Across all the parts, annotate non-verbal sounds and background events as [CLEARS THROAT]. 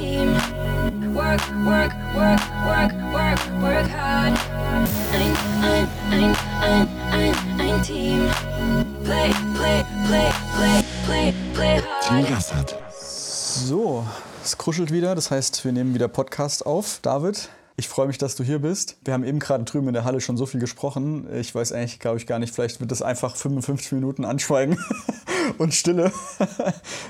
team. Work, work, work, work, work, work hard. Ein, ein, ein, ein, ein, ein Team. Play, play, play, play, play, play Team hard. Gassert. So, es kuschelt wieder. Das heißt, wir nehmen wieder Podcast auf. David, ich freue mich, dass du hier bist. Wir haben eben gerade drüben in der Halle schon so viel gesprochen. Ich weiß eigentlich, glaube ich, gar nicht. Vielleicht wird das einfach 55 Minuten anschweigen [LAUGHS] und Stille.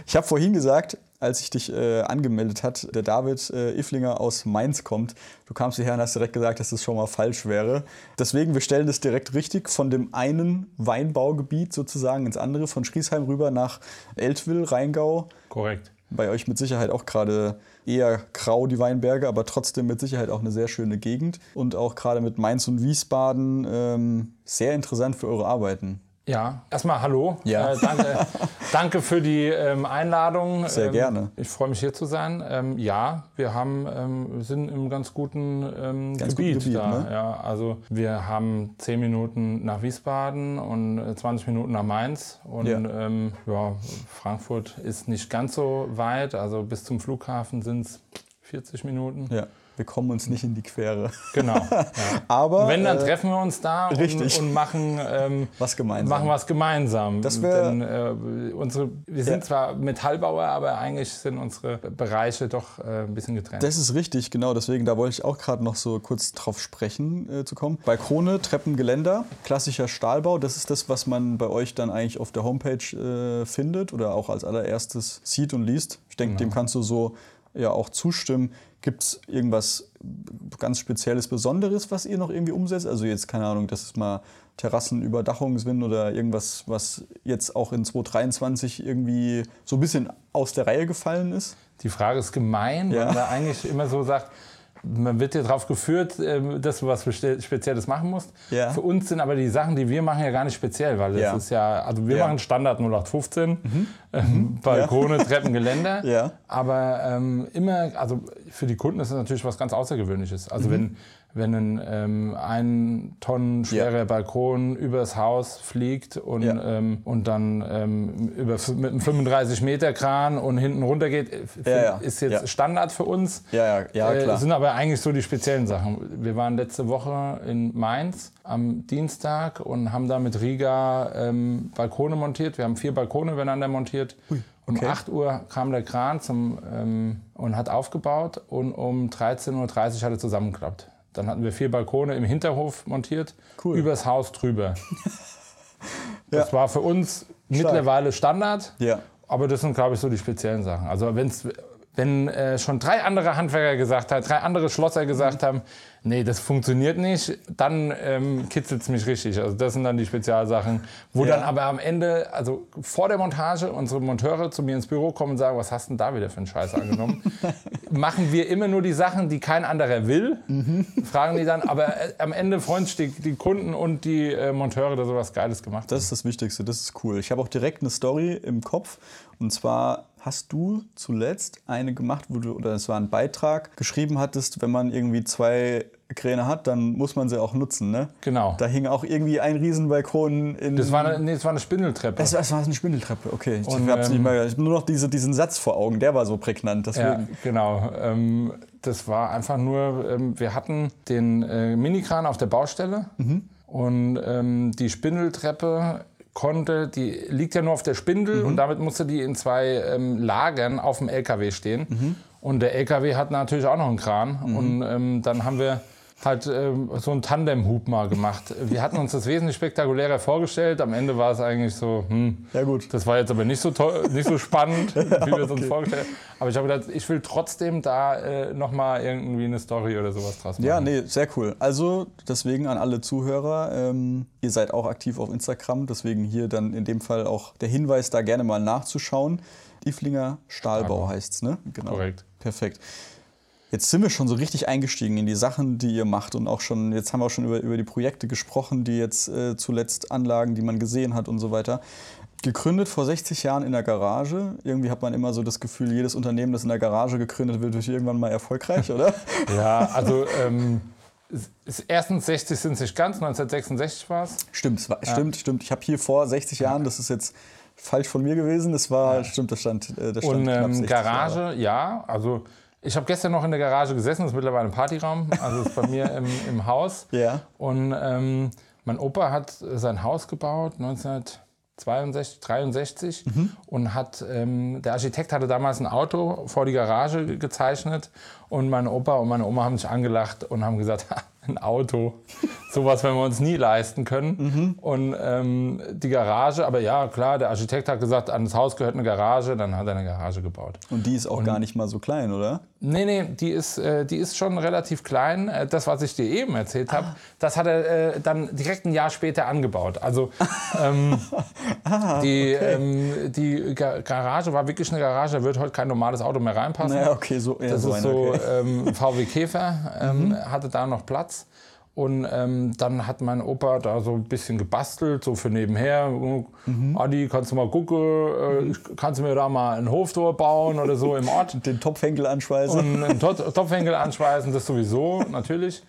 Ich habe vorhin gesagt, als ich dich äh, angemeldet hat, der David äh, Iflinger aus Mainz kommt. Du kamst hierher und hast direkt gesagt, dass das schon mal falsch wäre. Deswegen, wir stellen das direkt richtig von dem einen Weinbaugebiet sozusagen ins andere, von Schriesheim rüber nach Eltville, Rheingau. Korrekt. Bei euch mit Sicherheit auch gerade eher grau die Weinberge, aber trotzdem mit Sicherheit auch eine sehr schöne Gegend. Und auch gerade mit Mainz und Wiesbaden ähm, sehr interessant für eure Arbeiten. Ja, erstmal hallo. Ja. Äh, danke, [LAUGHS] danke für die ähm, Einladung. Sehr ähm, gerne. Ich freue mich hier zu sein. Ähm, ja, wir haben, ähm, sind im ganz guten ähm, Ganz Gebiet, guten Gebiet, da. ne? Ja, also wir haben 10 Minuten nach Wiesbaden und äh, 20 Minuten nach Mainz. Und Ja. ähm, ja, Frankfurt ist nicht ganz so weit. Also bis zum Flughafen sind es 40 Minuten. Ja, wir kommen uns nicht in die Quere. Genau. [LAUGHS] Ja. Aber Wenn, dann äh, treffen wir uns da und, und machen, ähm, Was gemeinsam. machen was gemeinsam. Das wär- Denn, äh, unsere, wir sind Ja. zwar Metallbauer, aber eigentlich sind unsere Bereiche doch äh, ein bisschen getrennt. Das ist richtig, genau. Deswegen, da wollte ich auch gerade noch so kurz drauf sprechen äh, zu kommen. Balkone, Treppen, Geländer, klassischer Stahlbau. Das ist das, was man bei euch dann eigentlich auf der Homepage äh, findet oder auch als allererstes sieht und liest. Ich denke, Genau. dem kannst du so ja auch zustimmen. Gibt es irgendwas ganz Spezielles, Besonderes, was ihr noch irgendwie umsetzt? Also jetzt, keine Ahnung, dass es mal Terrassenüberdachungen sind oder irgendwas, was jetzt auch in 2023 irgendwie so ein bisschen aus der Reihe gefallen ist? Die Frage ist gemein, Ja. weil man eigentlich immer so sagt, man wird ja darauf geführt, ähm, dass du was Spezielles machen musst. Ja. Für uns sind aber die Sachen, die wir machen, ja gar nicht speziell, weil das Ja. ist ja, also wir Ja. machen Standard 0815, ähm, Balkone, Treppen, Geländer. Aber ähm, immer, also für die Kunden ist es natürlich was ganz Außergewöhnliches. Also wenn, wenn ein ähm, ein Tonnen schwerer. Ja. Balkon übers Haus fliegt und, Ja. ähm, und dann ähm, über, mit einem 35 Meter Kran und hinten runter geht, äh, Ja, ist jetzt. Standard für uns. Ja, ja, ja, Äh, klar. sind aber eigentlich so die speziellen Sachen. Wir waren letzte Woche in Mainz am Dienstag und haben da mit Riga ähm, Balkone montiert. Wir haben vier Balkone übereinander montiert. okay. Um 8 Uhr kam der Kran zum, ähm, und hat aufgebaut und um 13.30 Uhr hat er zusammengeklappt. Dann hatten wir vier Balkone im Hinterhof montiert, Cool. übers Haus drüber. [LAUGHS] Das Ja. war für uns mittlerweile Standard. Ja. Aber das sind, glaube ich, so die speziellen Sachen. Also wenn's, wenn äh, schon drei andere Handwerker gesagt haben, drei andere Schlosser gesagt haben, nee, das funktioniert nicht, dann ähm, kitzelt es mich richtig. Also das sind dann die Spezialsachen, wo Ja. dann aber am Ende, also vor der Montage, unsere Monteure zu mir ins Büro kommen und sagen, was hast denn da wieder für einen Scheiß angenommen? [LAUGHS] Machen wir immer nur die Sachen, die kein anderer will, fragen die dann, aber äh, am Ende freuen sich die, die Kunden und die äh, Monteure, dass sie was Geiles gemacht haben. Das ist das Wichtigste, das ist cool. Ich habe auch direkt eine Story im Kopf. Und zwar hast du zuletzt eine gemacht, wo du, oder es war ein Beitrag, geschrieben hattest, wenn man irgendwie zwei Kräne hat, dann muss man sie auch nutzen. Ne? Genau. Da hing auch irgendwie ein Riesenbalkon in. Das war eine, nee, das war eine Spindeltreppe. das, das war eine Spindeltreppe, okay. Ich, Und, hab's nicht ähm, mehr, ich habe nur noch diese, diesen Satz vor Augen, der war so prägnant. Ja, Deswegen. genau. Ähm, das war einfach nur, ähm, wir hatten den äh, Minikran auf der Baustelle und ähm, die Spindeltreppe konnte, die liegt ja nur auf der Spindel und damit musste die in zwei ähm, Lagern auf dem LKW stehen. Und der LKW hat natürlich auch noch einen Kran. Und ähm, dann haben wir halt ähm, so einen Tandem-Hub mal gemacht. Wir hatten uns das wesentlich spektakulärer vorgestellt. Am Ende war es eigentlich so, hm, Ja, gut. das war jetzt aber nicht so, toll, nicht so spannend, [LAUGHS] wie wir es uns vorgestellt haben. Aber ich habe gedacht, ich will trotzdem da äh, nochmal irgendwie eine Story oder sowas draus machen. Ja, nee, sehr cool. Also deswegen an alle Zuhörer, ähm, ihr seid auch aktiv auf Instagram, deswegen hier dann in dem Fall auch der Hinweis, da gerne mal nachzuschauen. Iflinger Stahlbau Stahlbau. heißt's, ne? Genau. Korrekt. Perfekt. Jetzt sind wir schon so richtig eingestiegen in die Sachen, die ihr macht und auch schon, jetzt haben wir auch schon über, über die Projekte gesprochen, die jetzt äh, zuletzt Anlagen, die man gesehen hat und so weiter. Gegründet vor 60 Jahren in der Garage. Irgendwie hat man immer so das Gefühl, jedes Unternehmen, das in der Garage gegründet wird, wird irgendwann mal erfolgreich, oder? [LAUGHS] Ja, also ähm, erstens 60 sind es nicht ganz, 1966 war es. Stimmt, war, stimmt, stimmt. Ich habe hier vor 60 Jahren, das ist jetzt falsch von mir gewesen, das war, stimmt, das stand, äh, das stand Und ähm, 60 Garage, Jahre. ja, also Ich habe gestern noch in der Garage gesessen, das ist mittlerweile ein Partyraum, also ist bei mir im, im Haus. [LAUGHS] Ja. Und ähm, mein Opa hat sein Haus gebaut 1962, 63 und hat ähm, der Architekt hatte damals ein Auto vor die Garage gezeichnet und mein Opa und meine Oma haben sich angelacht und haben gesagt, "Ha, [LAUGHS] ein Auto, sowas werden wir uns nie leisten können. Und ähm, die Garage, aber ja klar, der Architekt hat gesagt, an das Haus gehört eine Garage, dann hat er eine Garage gebaut. Und die ist auch gar nicht mal so klein, oder? Nee, nee, die ist, äh, die ist schon relativ klein. Äh, Das, was ich dir eben erzählt habe, das hat er äh, dann direkt ein Jahr später angebaut. Also ähm, [LAUGHS] die, ähm, die Ga- Garage war wirklich eine Garage, da wird heute kein normales Auto mehr reinpassen. Naja, okay, so eher Das so ist so, okay. ähm, VW Käfer ähm, hatte da noch Platz. Und ähm, dann hat mein Opa da so ein bisschen gebastelt, so für nebenher. Mhm. Adi, kannst du mal gucken, äh, kannst du mir da mal ein Hoftor bauen oder so im Ort? [LAUGHS] Den Topfhenkel anschweißen. und Top- [LAUGHS] Topfhenkel anschweißen, das sowieso, natürlich.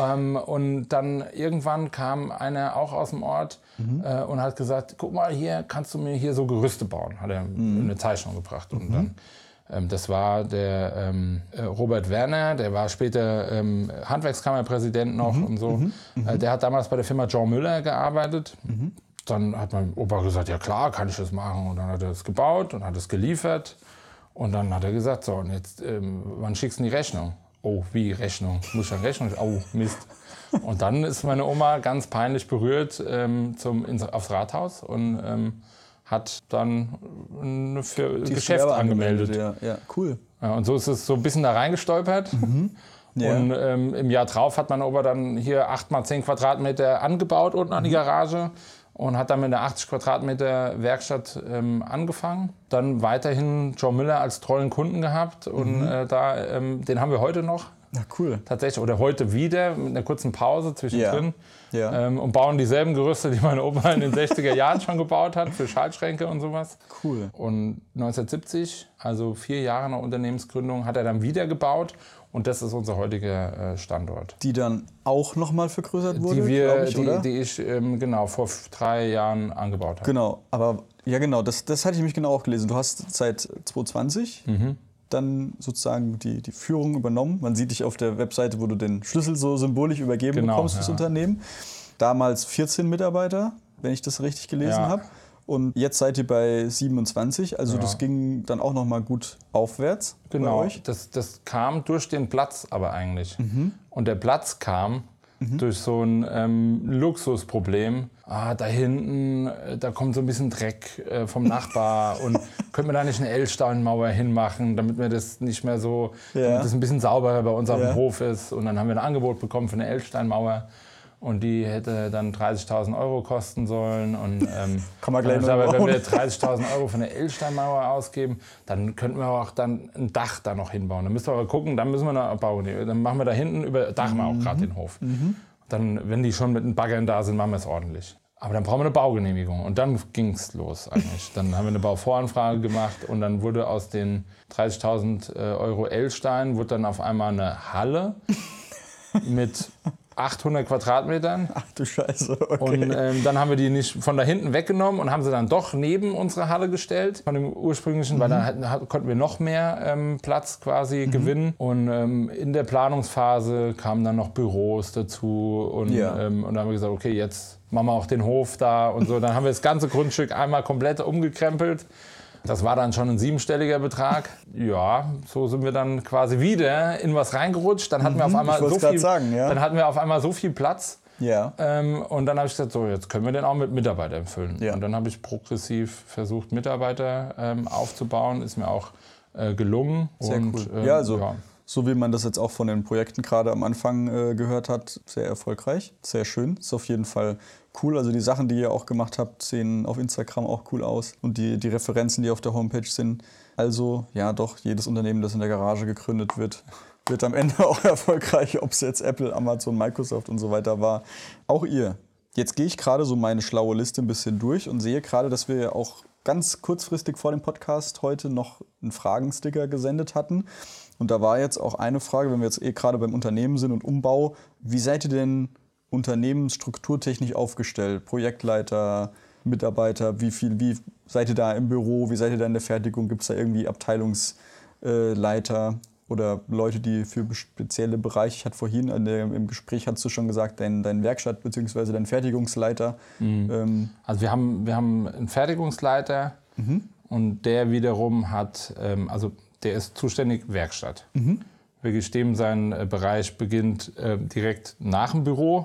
Ähm, und dann irgendwann kam einer auch aus dem Ort äh, und hat gesagt, guck mal, hier kannst du mir hier so Gerüste bauen. Hat er eine Zeichnung gebracht. Und dann, ähm, das war der ähm, äh, Robert Werner, der war später ähm, Handwerkskammerpräsident noch und so. Äh, der hat damals bei der Firma John Müller gearbeitet. Dann hat mein Opa gesagt, ja klar, kann ich das machen. Und dann hat er es gebaut und hat es geliefert. Und dann hat er gesagt, so, und jetzt, ähm, wann schickst du die Rechnung? Oh, wie Rechnung? Muss ich eine Rechnung? Oh, Mist. Und dann ist meine Oma ganz peinlich berührt ähm, zum, ins, aufs Rathaus und ähm, hat dann ein für Die Geschäft angemeldet. Ja, ja, cool. Ja, und so ist es so ein bisschen da reingestolpert. Mhm. Ja. Und ähm, im Jahr drauf hat mein Opa dann hier 8 mal 10 Quadratmeter angebaut unten Mhm. an die Garage und hat dann mit einer 80 Quadratmeter Werkstatt ähm, angefangen. Dann weiterhin Joe Müller als treuen Kunden gehabt und Mhm. äh, da, ähm, den haben wir heute noch Na cool. tatsächlich oder heute wieder mit einer kurzen Pause zwischendrin Ja. Ja. Ähm, und bauen dieselben Gerüste, die mein Opa in den 60er [LAUGHS] Jahren schon gebaut hat für Schaltschränke und sowas. Cool. Und 1970, also vier Jahre nach Unternehmensgründung, hat er dann wieder gebaut und das ist unser heutiger äh, Standort. Die dann auch nochmal vergrößert wurde, Die wir, ich, die, oder? die ich ähm, genau vor drei Jahren angebaut habe. Genau, aber ja genau, das, das hatte ich mich genau auch gelesen. Du hast seit 2020 Mhm. Dann sozusagen die, die Führung übernommen. Man sieht dich auf der Webseite, wo du den Schlüssel so symbolisch übergeben Genau, bekommst fürs ja. Unternehmen. Damals 14 Mitarbeiter, wenn ich das richtig gelesen Ja. habe. Und jetzt seid ihr bei 27, also Ja. das ging dann auch noch mal gut aufwärts Genau, bei euch. das, das kam durch den Platz aber eigentlich. Mhm. Und der Platz kam durch so ein ähm, Luxusproblem. Ah, da hinten, äh, da kommt so ein bisschen Dreck äh, vom Nachbar [LAUGHS] und könnte man da nicht eine L-Steinmauer hinmachen, damit wir das nicht mehr so, Ja. damit das ein bisschen sauberer bei uns auf Ja. dem Hof ist. Und dann haben wir ein Angebot bekommen für eine L-Steinmauer. Und die hätte dann 30.000 Euro kosten sollen. Und, ähm, [LAUGHS] Kann man gleich bauen. wenn wir 30.000 Euro für eine L-Steinmauer ausgeben, dann könnten wir auch dann ein Dach da noch hinbauen. Dann müssen wir aber gucken, dann müssen wir noch bauen. Dann machen wir da hinten, über Dach wir auch gerade den Hof. Dann, wenn die schon mit den Baggern da sind, machen wir es ordentlich. Aber dann brauchen wir eine Baugenehmigung. Und dann ging es los eigentlich. Dann haben wir eine Bauvoranfrage gemacht und dann wurde aus den 30.000 äh, Euro L-Stein wurde dann auf einmal eine Halle [LAUGHS] mit 800 Quadratmetern. Ach du Scheiße, okay. Und ähm, dann haben wir die nicht von da hinten weggenommen und haben sie dann doch neben unsere Halle gestellt, von dem ursprünglichen, weil dann hat- konnten wir noch mehr ähm, Platz quasi gewinnen. Und ähm, in der Planungsphase kamen dann noch Büros dazu. Und, Ja. ähm, und dann haben wir gesagt, okay, jetzt machen wir auch den Hof da und so. Dann haben wir das ganze Grundstück einmal komplett umgekrempelt. Das war dann schon ein siebenstelliger Betrag. Ja, so sind wir dann quasi wieder in was reingerutscht. Dann hatten wir auf einmal Mhm. wollt's so viel, sagen, ja. dann hatten wir auf einmal so viel Platz. ja. Ähm, und dann habe ich gesagt, so, jetzt können wir den auch mit Mitarbeitern füllen. Ja. Und dann habe ich progressiv versucht, Mitarbeiter ähm, aufzubauen. Ist mir auch äh, gelungen. Sehr und, cool. ähm, ja, also ja. So wie man das jetzt auch von den Projekten gerade am Anfang äh, gehört hat, sehr erfolgreich, sehr schön. Ist auf jeden Fall cool. Also die Sachen, die ihr auch gemacht habt, sehen auf Instagram auch cool aus und die, die Referenzen, die auf der Homepage sind. Also ja, doch jedes Unternehmen, das in der Garage gegründet wird, wird am Ende [LAUGHS] auch erfolgreich, ob es jetzt Apple, Amazon, Microsoft und so weiter war. Auch ihr. Jetzt gehe ich gerade so meine schlaue Liste ein bisschen durch und sehe gerade, dass wir auch ganz kurzfristig vor dem Podcast heute noch einen Fragensticker gesendet hatten. Und da war jetzt auch eine Frage, wenn wir jetzt eh gerade beim Unternehmen sind und Umbau, wie seid ihr denn unternehmensstrukturtechnisch aufgestellt? Projektleiter, Mitarbeiter, wie viel, wie seid ihr da im Büro, wie seid ihr da in der Fertigung? Gibt es da irgendwie Abteilungsleiter? oder Leute, die für spezielle Bereiche, ich hatte vorhin in der, im Gespräch, hast du schon gesagt, dein, dein Werkstatt bzw. dein Fertigungsleiter. Ähm, Also wir haben, wir haben einen Fertigungsleiter und der wiederum hat, ähm, also der ist zuständig Werkstatt. Wirklich dem sein äh, Bereich beginnt äh, direkt nach dem Büro.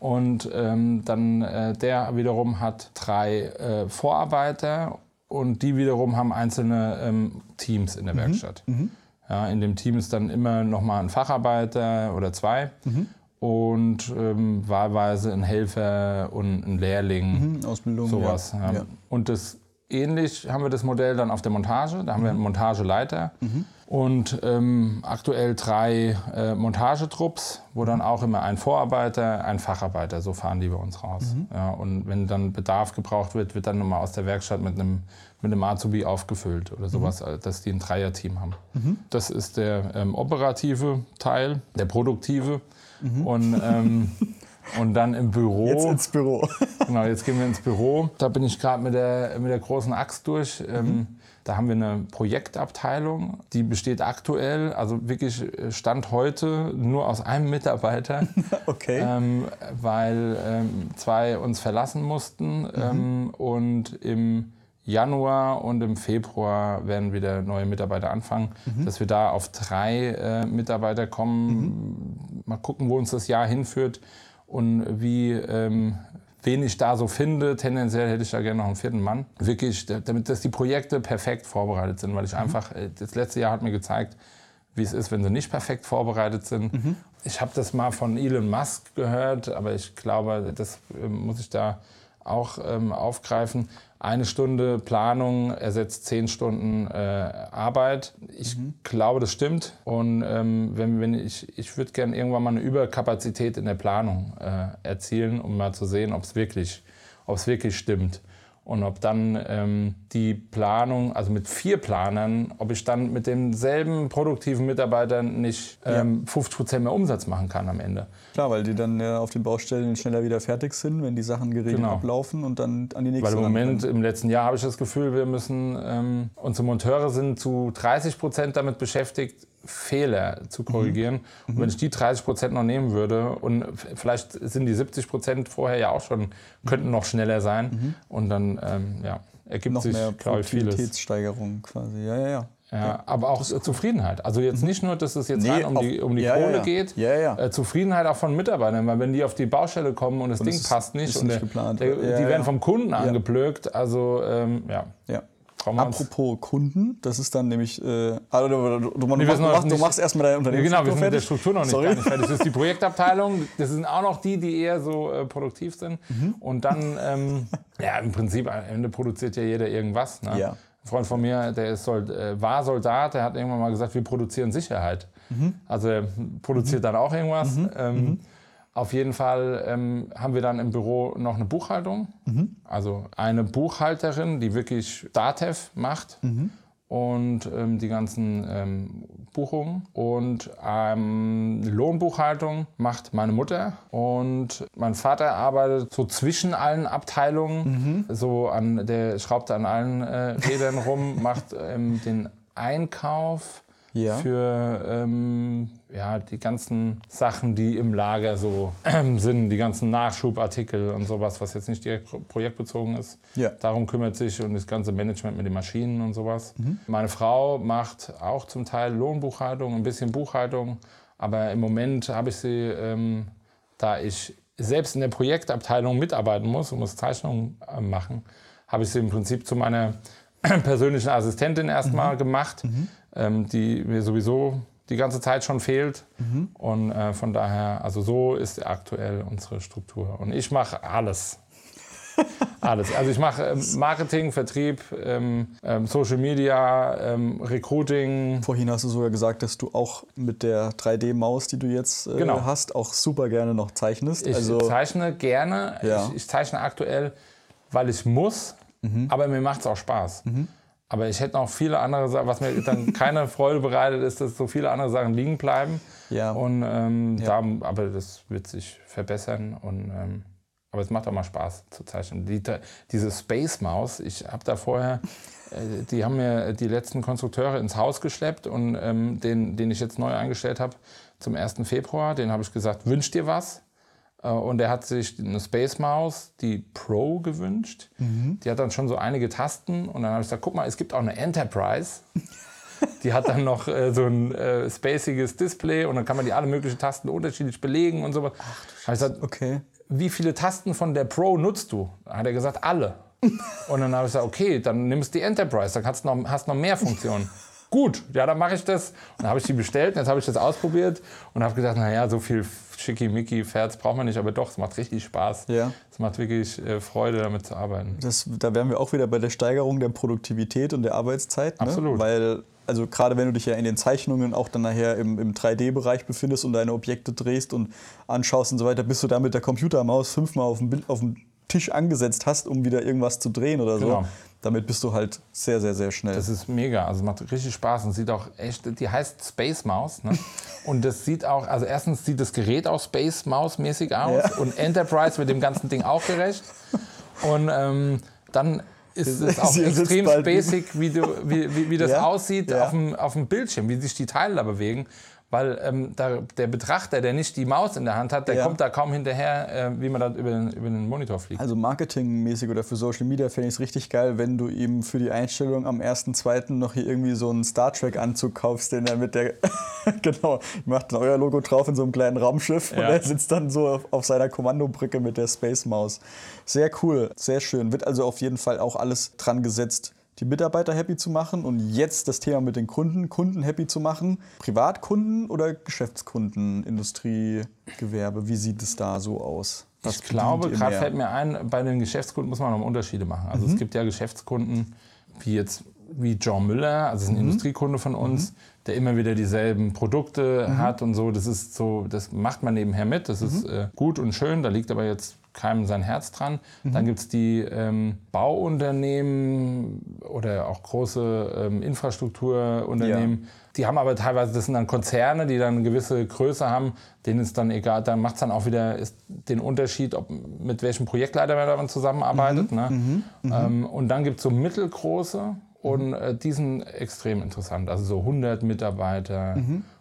Und ähm, dann äh, der wiederum hat drei äh, Vorarbeiter und die wiederum haben einzelne ähm, Teams in der Werkstatt. Ja, in dem Team ist dann immer noch mal ein Facharbeiter oder zwei und ähm, wahlweise ein Helfer und ein Lehrling. Ausbildung. Sowas. Ja. Ja. Und das ähnlich haben wir das Modell dann auf der Montage. Da haben wir einen Montageleiter und ähm, aktuell drei äh, Montagetrupps, wo dann auch immer ein Vorarbeiter, ein Facharbeiter, so fahren die bei uns raus. Ja, und wenn dann Bedarf gebraucht wird, wird dann nochmal aus der Werkstatt mit einem, mit einem Azubi aufgefüllt oder sowas, äh, dass die ein Dreierteam haben. Das ist der ähm, operative Teil, der produktive. Und, ähm, [LAUGHS] und dann im Büro. Jetzt ins Büro. [LAUGHS] Genau, jetzt gehen wir ins Büro. Da bin ich gerade mit der, mit der großen Axt durch. Ähm, da haben wir eine Projektabteilung, die besteht aktuell, also wirklich äh, Stand heute, nur aus einem Mitarbeiter, [LAUGHS] Okay. ähm, weil ähm, zwei uns verlassen mussten. Ähm, und im Januar und im Februar werden wieder neue Mitarbeiter anfangen, dass wir da auf drei äh, Mitarbeiter kommen. Mal gucken, wo uns das Jahr hinführt und wie, ähm, wen ich da so finde. Tendenziell hätte ich da gerne noch einen vierten Mann. Wirklich, da- damit dass die Projekte perfekt vorbereitet sind, weil ich einfach, äh, das letzte Jahr hat mir gezeigt, wie es ist, wenn sie nicht perfekt vorbereitet sind. Ich habe das mal von Elon Musk gehört, aber ich glaube, das ähm, muss ich da auch ähm, aufgreifen. Eine Stunde Planung ersetzt zehn Stunden äh, Arbeit. Ich glaube, das stimmt. Und ähm, wenn, wenn ich, ich würde gerne irgendwann mal eine Überkapazität in der Planung äh, erzielen, um mal zu sehen, ob es wirklich, ob's wirklich stimmt. Und ob dann ähm, die Planung, also mit vier Planern, ob ich dann mit denselben produktiven Mitarbeitern nicht ähm, 50% mehr Umsatz machen kann am Ende. Klar, weil die dann ja auf den Baustellen schneller wieder fertig sind, wenn die Sachen geregelt Genau. ablaufen und dann an die nächste Weil im Moment, im letzten Jahr habe ich das Gefühl, wir müssen, ähm, unsere Monteure sind zu 30 Prozent damit beschäftigt, Fehler zu korrigieren. Und wenn ich die 30 Prozent noch nehmen würde und vielleicht sind die 70 Prozent vorher ja auch schon, könnten noch schneller sein und dann ähm, ja, ergibt noch sich, mehr glaube ich, vieles. Quasi. Ja, ja, ja. Ja, aber auch Zufriedenheit. Also jetzt nicht nur, dass es jetzt Nee, rein um die, auf- um die ja, Kohle ja. geht, Ja, ja. Äh, Zufriedenheit auch von Mitarbeitern, weil wenn die auf die Baustelle kommen und das Ding es ist- passt nicht und nicht der, der, die werden vom Kunden angeblökt, also ähm, ja, Apropos Kunden, das ist dann nämlich. Äh, also, du, du, du, wir machst, machst, du machst erstmal dein Ja, Unternehmen. genau, wir sind mit der Struktur noch nicht, Sorry. nicht fertig. Das ist die [LAUGHS] Projektabteilung. Das sind auch noch die, die eher so äh, produktiv sind. Mhm. Und dann, ähm, [LAUGHS] ja, im Prinzip, am Ende produziert ja jeder irgendwas. Ne? Ja. Ein Freund von mir, der ist Sold, äh, war Soldat, der hat irgendwann mal gesagt, wir produzieren Sicherheit. Mhm. Also er produziert dann auch irgendwas. Ähm, Auf jeden Fall ähm, haben wir dann im Büro noch eine Buchhaltung. Mhm. Also eine Buchhalterin, die wirklich Datev macht Mhm. und ähm, die ganzen ähm, Buchungen. Und ähm, Lohnbuchhaltung macht meine Mutter. Und mein Vater arbeitet so zwischen allen Abteilungen. So an, der schraubt an allen äh, Rädern rum, [LAUGHS] macht ähm, den Einkauf Ja. für ähm, ja, die ganzen Sachen, die im Lager so ähm, sind, die ganzen Nachschubartikel und sowas, was jetzt nicht direkt pro- projektbezogen ist. Ja. Darum kümmert sich und das ganze Management mit den Maschinen und sowas. Mhm. Meine Frau macht auch zum Teil Lohnbuchhaltung, ein bisschen Buchhaltung, aber im Moment habe ich sie, ähm, da ich selbst in der Projektabteilung mitarbeiten muss und muss Zeichnungen äh, machen, habe ich sie im Prinzip zu meiner [CLEARS THROAT] persönlichen Assistentin erstmal Mhm. gemacht, ähm, die mir sowieso die ganze Zeit schon fehlt. Mhm. Und äh, von daher, also so ist aktuell unsere Struktur. Und ich mache alles. [LAUGHS] Alles. Also ich mache ähm, Marketing, Vertrieb, ähm, ähm, Social Media, ähm, Recruiting. Vorhin hast du sogar gesagt, dass du auch mit der 3D-Maus, die du jetzt äh, Genau. hast, auch super gerne noch zeichnest. Ich also, zeichne gerne. Ja. Ich, ich zeichne aktuell, weil ich muss, aber mir macht es auch Spaß. Aber ich hätte noch viele andere Sachen, was mir dann [LAUGHS] keine Freude bereitet, ist, dass so viele andere Sachen liegen bleiben. Ja. Und, ähm, Da, aber das wird sich verbessern. Und ähm, Aber es macht auch mal Spaß zu zeichnen. Die, diese Space Maus, ich habe da vorher, [LAUGHS] äh, die haben mir die letzten Konstrukteure ins Haus geschleppt und ähm, den, den ich jetzt neu eingestellt habe zum 1. Februar, den habe ich gesagt, wünsch dir was. Äh, und er hat sich eine Space Maus, die Pro, gewünscht. Mhm. Die hat dann schon so einige Tasten. Und dann habe ich gesagt, guck mal, es gibt auch eine Enterprise. [LAUGHS] Die hat dann noch äh, so ein äh, spaciges Display und dann kann man die alle möglichen Tasten unterschiedlich belegen und sowas. Habe ich gesagt, Okay. wie viele Tasten von der Pro nutzt du? Dann hat er gesagt, alle. [LAUGHS] Und dann habe ich gesagt, okay, dann nimmst du die Enterprise, dann hast du noch, hast noch mehr Funktionen. [LAUGHS] Gut, ja, dann mache ich das. Und dann habe ich die bestellt und jetzt habe ich das ausprobiert und habe gedacht, naja, so viel schickimicki Ferz braucht man nicht, aber doch, es macht richtig Spaß. Ja. Es macht wirklich äh, Freude, damit zu arbeiten. Das, da wären wir auch wieder bei der Steigerung der Produktivität und der Arbeitszeit. Ne? Absolut. Weil, also gerade wenn du dich ja in den Zeichnungen auch dann nachher im, im 3D-Bereich befindest und deine Objekte drehst und anschaust und so weiter, bis du da mit der Computermaus fünfmal auf dem, Bild, auf dem Tisch angesetzt hast, um wieder irgendwas zu drehen oder so. Genau. Damit bist du halt sehr, sehr, sehr schnell. Das ist mega, also es macht richtig Spaß und sieht auch echt, die heißt Space Mouse. Ne? [LAUGHS] Und das sieht auch, also erstens sieht das Gerät auch Space Mouse mäßig aus Ja. und Enterprise mit dem ganzen Ding auch gerecht. Und ähm, dann ist es auch Sie extrem basic, wie, du, wie, wie, wie das Ja, aussieht ja. auf, dem, auf dem Bildschirm, wie sich die Teile da bewegen. Weil ähm, da, der Betrachter, der nicht die Maus in der Hand hat, der Ja. kommt da kaum hinterher, äh, wie man da über den, über den Monitor fliegt. Also marketingmäßig oder für Social Media fände ich es richtig geil, wenn du ihm für die Einstellung am 1.2. noch hier irgendwie so einen Star Trek-Anzug kaufst, den er mit der. [LAUGHS] genau, macht dann euer Logo drauf in so einem kleinen Raumschiff und Ja. er sitzt dann so auf, auf seiner Kommandobrücke mit der Space Maus. Sehr cool, sehr schön. Wird also auf jeden Fall auch alles dran gesetzt, die Mitarbeiter happy zu machen und jetzt das Thema mit den Kunden, Kunden happy zu machen. Privatkunden oder Geschäftskunden, Industrie, Gewerbe, wie sieht es da so aus? Was Ich glaube, gerade fällt mir ein, bei den Geschäftskunden muss man noch Unterschiede machen. Also es gibt ja Geschäftskunden, wie jetzt wie John Müller, also ist ein Industriekunde von uns, der immer wieder dieselben Produkte hat und so. Das ist so, das macht man nebenher mit. Das ist äh, gut und schön. Da liegt aber jetzt keinem sein Herz dran. Dann gibt es die ähm, Bauunternehmen oder auch große ähm, Infrastrukturunternehmen. Die haben aber teilweise, das sind dann Konzerne, die dann eine gewisse Größe haben, denen ist dann egal, dann macht es dann auch wieder den Unterschied, ob, mit welchem Projektleiter man da zusammenarbeitet. Ne? Ähm, und dann gibt es so mittelgroße und äh, die sind extrem interessant. Also so 100 Mitarbeiter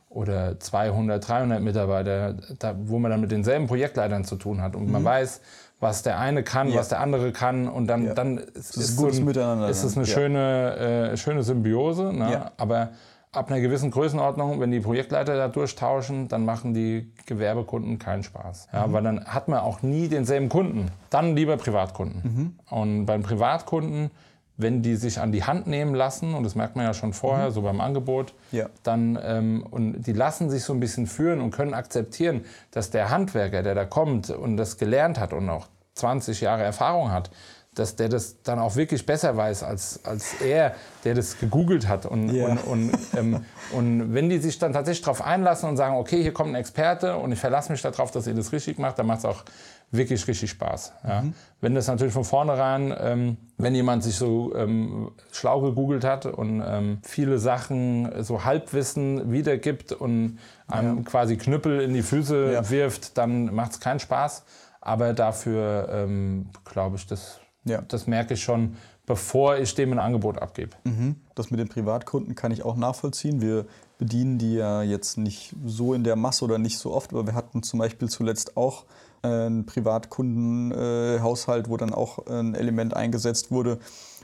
oder 200, 300 Mitarbeiter, da, wo man dann mit denselben Projektleitern zu tun hat und man weiß, was der eine kann, Ja. was der andere kann und dann, Ja. dann ist, ist so ein, Miteinander ist es eine Ja. schöne, äh, schöne Symbiose. Ne? Aber ab einer gewissen Größenordnung, wenn die Projektleiter da durchtauschen, dann machen die Gewerbekunden keinen Spaß. Mhm. Ja, Weil dann hat man auch nie denselben Kunden. Dann lieber Privatkunden. Mhm. Und beim Privatkunden, wenn die sich an die Hand nehmen lassen, und das merkt man ja schon vorher, so beim Angebot, Mhm. Ja. dann ähm, und die lassen sich so ein bisschen führen und können akzeptieren, dass der Handwerker, der da kommt und das gelernt hat und auch 20 Jahre Erfahrung hat, dass der das dann auch wirklich besser weiß als, als er, der das gegoogelt hat. Und, Ja. und, und, ähm, und wenn die sich dann tatsächlich darauf einlassen und sagen, okay, hier kommt ein Experte und ich verlasse mich darauf, dass ihr das richtig macht, dann macht es auch wirklich richtig Spaß. Ja. Wenn das natürlich von vornherein, ähm, wenn jemand sich so ähm, schlau gegoogelt hat und ähm, viele Sachen, so Halbwissen wiedergibt und einem quasi Knüppel in die Füße Ja. wirft, dann macht es keinen Spaß. Aber dafür ähm, glaube ich, das, Ja. das merke ich schon, bevor ich dem ein Angebot abgebe. Das mit den Privatkunden kann ich auch nachvollziehen. Wir bedienen die ja jetzt nicht so in der Masse oder nicht so oft, aber wir hatten zum Beispiel zuletzt auch einen Privatkundenhaushalt, wo dann auch ein Element eingesetzt wurde.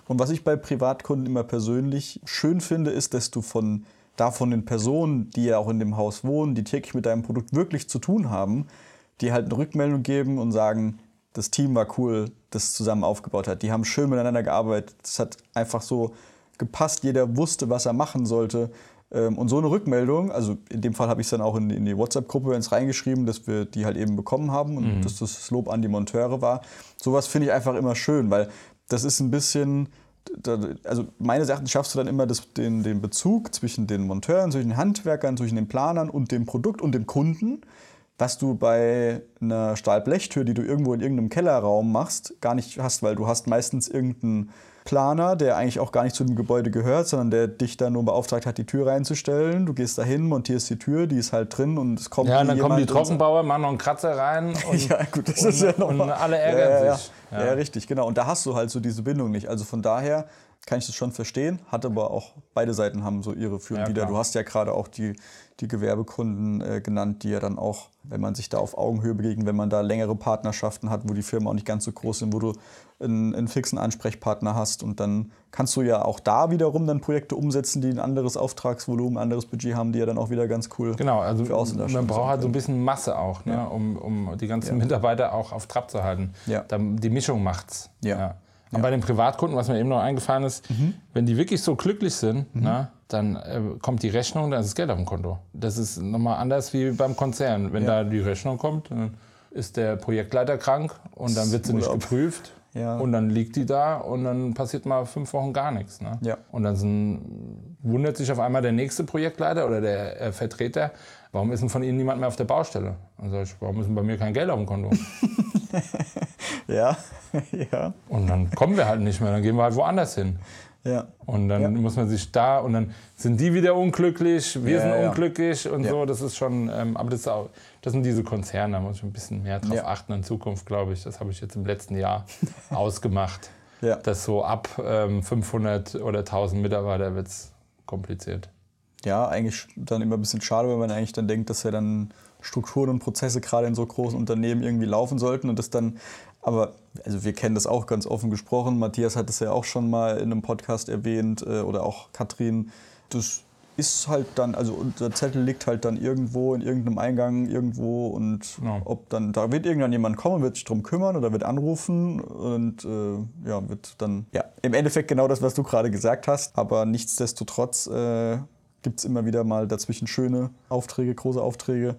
Und was ich bei Privatkunden immer persönlich schön finde, ist, dass du von davon den Personen, die ja auch in dem Haus wohnen, die täglich mit deinem Produkt wirklich zu tun haben, die halt eine Rückmeldung geben und sagen, das Team war cool, das zusammen aufgebaut hat. Die haben schön miteinander gearbeitet. Es hat einfach so gepasst. Jeder wusste, was er machen sollte. Ähm, Und so eine Rückmeldung, also in dem Fall habe ich es dann auch in, in die WhatsApp-Gruppe ins reingeschrieben, dass wir die halt eben bekommen haben und dass das Lob an die Monteure war. Sowas finde ich einfach immer schön, weil das ist ein bisschen, also meines Erachtens schaffst du dann immer das, den, den Bezug zwischen den Monteuren, zwischen den Handwerkern, zwischen den Planern und dem Produkt und dem Kunden, was du bei einer Stahlblechtür, die du irgendwo in irgendeinem Kellerraum machst, gar nicht hast, weil du hast meistens irgendeinen Planer, der eigentlich auch gar nicht zu dem Gebäude gehört, sondern der dich dann nur beauftragt hat, die Tür reinzustellen. Du gehst dahin, montierst die Tür, die ist halt drin und es kommt Ja, und dann kommen die Trockenbauer, machen noch einen Kratzer rein [LAUGHS] und, Ja, gut, das und, ist ja noch und alle ja, ärgern ja, sich. Ja. ja, richtig, genau. Und da hast du halt so diese Bindung nicht. Also von daher kann ich das schon verstehen, hat aber auch beide Seiten haben so ihre Für und Ja, Wider. Du hast ja gerade auch die, die Gewerbekunden äh, genannt, die ja dann auch, wenn man sich da auf Augenhöhe begegnet, wenn man da längere Partnerschaften hat, wo die Firmen auch nicht ganz so groß sind, wo du einen, einen fixen Ansprechpartner hast und dann kannst du ja auch da wiederum dann Projekte umsetzen, die ein anderes Auftragsvolumen, ein anderes Budget haben, die ja dann auch wieder ganz cool Genau, also für Außendarstellung man braucht halt so ein bisschen Masse auch, ne, um, um die ganzen Mitarbeiter auch auf Trab zu halten. Ja. Dann, die Mischung macht's. Ja. Und bei den Privatkunden, was mir eben noch eingefallen ist, wenn die wirklich so glücklich sind, na, dann äh, kommt die Rechnung, dann ist das Geld auf dem Konto. Das ist nochmal anders wie beim Konzern. Wenn Ja. da die Rechnung kommt, dann ist der Projektleiter krank und dann wird sie nicht Urlaub. geprüft. Ja. Und dann liegt die da und dann passiert mal fünf Wochen gar nichts. Ne? Ja. Und dann sind, wundert sich auf einmal der nächste Projektleiter oder der äh, Vertreter, warum ist denn von Ihnen niemand mehr auf der Baustelle? Dann sage ich, warum ist denn bei mir kein Geld auf dem Konto? [LAUGHS] Ja, [LAUGHS] ja, Und dann kommen wir halt nicht mehr, dann gehen wir halt woanders hin. ja. Und dann Ja. muss man sich da und dann sind die wieder unglücklich, wir Ja, sind ja. unglücklich und so. Das ist schon, ähm, aber das, ist auch, das sind diese Konzerne, da muss ich ein bisschen mehr drauf achten in Zukunft, glaube ich. Das habe ich jetzt im letzten Jahr [LAUGHS] ausgemacht. Dass so ab ähm, 500 oder 1000 Mitarbeiter wird es kompliziert. Ja, eigentlich dann immer ein bisschen schade, wenn man eigentlich dann denkt, dass ja dann Strukturen und Prozesse gerade in so großen Unternehmen irgendwie laufen sollten und das dann, aber also wir kennen das auch ganz offen gesprochen, Matthias hat es ja auch schon mal in einem Podcast erwähnt äh, oder auch Katrin, das ist halt dann, also unser Zettel liegt halt dann irgendwo in irgendeinem Eingang irgendwo und Ja. ob dann, da wird irgendwann jemand kommen, wird sich drum kümmern oder wird anrufen und äh, ja, wird dann, ja, im Endeffekt genau das, was du gerade gesagt hast, aber nichtsdestotrotz äh, gibt es immer wieder mal dazwischen schöne Aufträge, große Aufträge,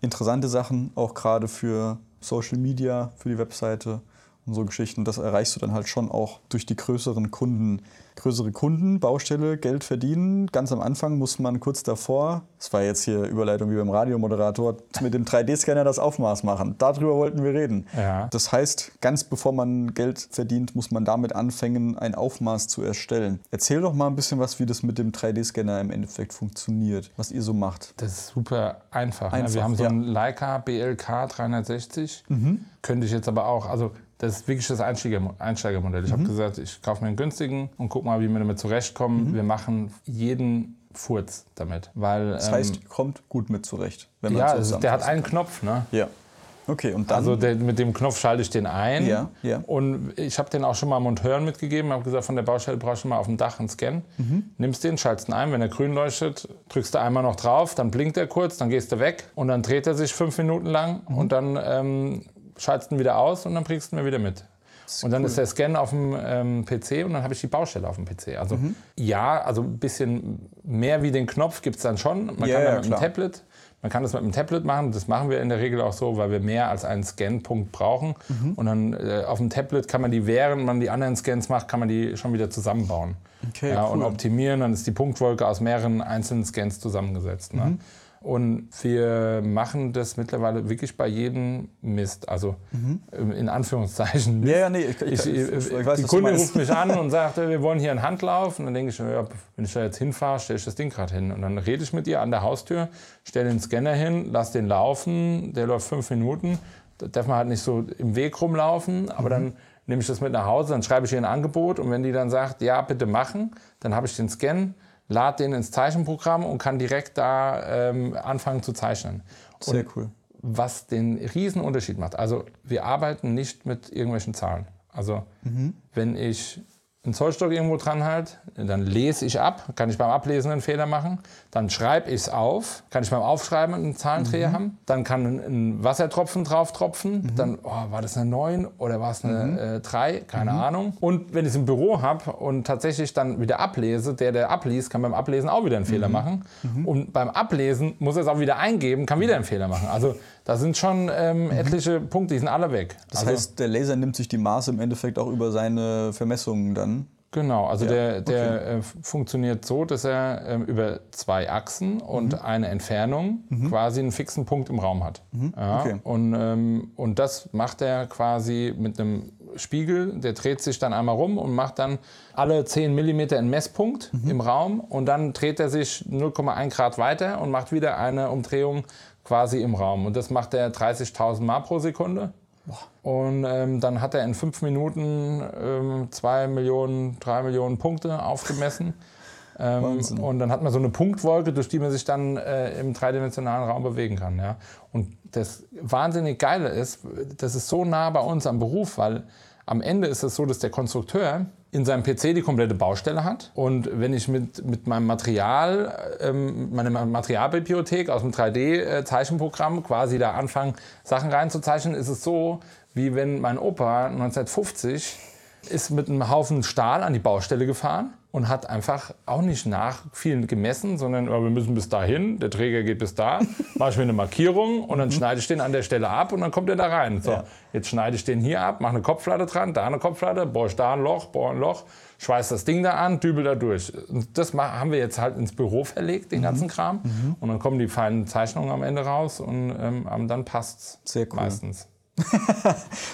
interessante Sachen, auch gerade für Social Media, für die Webseite und so Geschichten. Das erreichst du dann halt schon auch durch die größeren Kunden. Größere Kunden, Baustelle, Geld verdienen. Ganz am Anfang muss man kurz davor, das war jetzt hier Überleitung wie beim Radiomoderator, mit dem 3D-Scanner das Aufmaß machen. Darüber wollten wir reden. Ja. Das heißt, ganz bevor man Geld verdient, muss man damit anfangen, ein Aufmaß zu erstellen. Erzähl doch mal ein bisschen was, wie das mit dem 3D-Scanner im Endeffekt funktioniert, was ihr so macht. Das ist super einfach. Einfach, ne? Wir haben so ja. einen Leica BLK 360. Könnte ich jetzt aber auch, also das ist wirklich das Einsteiger, Einsteigermodell. Ich habe gesagt, ich kaufe mir einen günstigen und guck mal, wie wir damit zurechtkommen. Wir machen jeden Furz damit. Weil, Das heißt, kommt gut mit zurecht. Wenn man ja, so also der hat einen Knopf. Ne? Ja. Okay, und dann. Also der, mit dem Knopf schalte ich den ein. Ja, ja. Und ich habe den auch schon mal Monteuren mitgegeben. habe gesagt, von der Baustelle brauchst du mal auf dem Dach einen Scan. Mhm. Nimmst den, schaltest ihn ein. Wenn er grün leuchtet, drückst du einmal noch drauf, dann blinkt er kurz, dann gehst du weg und dann dreht er sich fünf Minuten lang Mhm. und dann ähm, schaltest ihn wieder aus und dann bringst du ihn mir wieder mit. Und dann ist der Scan auf dem ähm, PC und dann habe ich die Baustelle auf dem PC. Also Mhm. ja, also ein bisschen mehr wie den Knopf gibt es dann schon. Man Ja, kann ja, da mit dem. Tablet man kann das mit dem Tablet machen, das machen wir in der Regel auch so, weil wir mehr als einen Scanpunkt brauchen. Mhm. Und dann äh, auf dem Tablet kann man die, während man die anderen Scans macht, kann man die schon wieder zusammenbauen. Okay, ja, Und cool. optimieren, dann ist die Punktwolke aus mehreren einzelnen Scans zusammengesetzt. Ne? Mhm. Und wir machen das mittlerweile wirklich bei jedem Mist, also ähm, in Anführungszeichen. Mhm. ja, ja, nee, ich, ich, Ich, ich, weiß, die Kunde ruft mich an und sagt, wir wollen hier einen Handlauf. Und dann denke ich, ja, wenn ich da jetzt hinfahre, stelle ich das Ding gerade hin. Und dann rede ich mit ihr an der Haustür, stelle den Scanner hin, lass den laufen. Der läuft fünf Minuten. Da darf man halt nicht so im Weg rumlaufen. Aber dann nehme ich das mit nach Hause, dann schreibe ich ihr ein Angebot. Und wenn die dann sagt, ja, bitte machen, dann habe ich den Scan, lade den ins Zeichenprogramm und kann direkt da ähm, anfangen zu zeichnen. Sehr Und cool. was den riesen Unterschied macht. Also wir arbeiten nicht mit irgendwelchen Zahlen. Also wenn ich einen Zollstock irgendwo dran halte, dann lese ich ab, kann ich beim Ablesen einen Fehler machen, dann schreibe ich es auf, kann ich beim Aufschreiben einen Zahlendreher haben, dann kann ein, Wassertropfen drauf tropfen, dann oh, war das eine 9 oder war es eine äh, 3, keine Ahnung. Und wenn ich es im Büro habe und tatsächlich dann wieder ablese, der, der abliest, kann beim Ablesen auch wieder einen Fehler machen. Und beim Ablesen muss er es auch wieder eingeben, kann wieder einen Fehler machen. Also da sind schon ähm, etliche Punkte, die sind alle weg. Das also, heißt, der Laser nimmt sich die Maße im Endeffekt auch über seine Vermessungen dann. Genau, also Ja, der, der äh, funktioniert so, dass er ähm, über zwei Achsen und Mhm. eine Entfernung quasi einen fixen Punkt im Raum hat. Ja, okay. und, ähm, und das macht er quasi mit einem Spiegel, der dreht sich dann einmal rum und macht dann alle 10 mm einen Messpunkt im Raum und dann dreht er sich 0,1 Grad weiter und macht wieder eine Umdrehung quasi im Raum. Und das macht er 30.000 Mal pro Sekunde. Und ähm, dann hat er in fünf Minuten ähm, zwei Millionen, drei Millionen Punkte aufgemessen. [LAUGHS] Ähm, und dann hat man so eine Punktwolke, durch die man sich dann äh, im dreidimensionalen Raum bewegen kann. Ja? Und das wahnsinnig Geile ist, das ist so nah bei uns am Beruf, weil am Ende ist es so, dass der Konstrukteur in seinem PC die komplette Baustelle hat. Und wenn ich mit, mit meinem Material, ähm, meine Materialbibliothek aus dem 3D-Zeichenprogramm quasi da anfange, Sachen reinzuzeichnen, ist es so, wie wenn mein Opa 1950 ist mit einem Haufen Stahl an die Baustelle gefahren und hat einfach auch nicht nach viel gemessen, sondern oh, wir müssen bis dahin, der Träger geht bis da, [LAUGHS] mache ich mir eine Markierung und dann schneide ich den an der Stelle ab und dann kommt er da rein. So, Ja. jetzt schneide ich den hier ab, mache eine Kopfplatte dran, da eine Kopfplatte, bohre ich da ein Loch, bohre ein Loch, schweiß das Ding da an, dübel da durch. Und das haben wir jetzt halt ins Büro verlegt, den ganzen Kram. Und dann kommen die feinen Zeichnungen am Ende raus und ähm, dann passt's Sehr cool. meistens.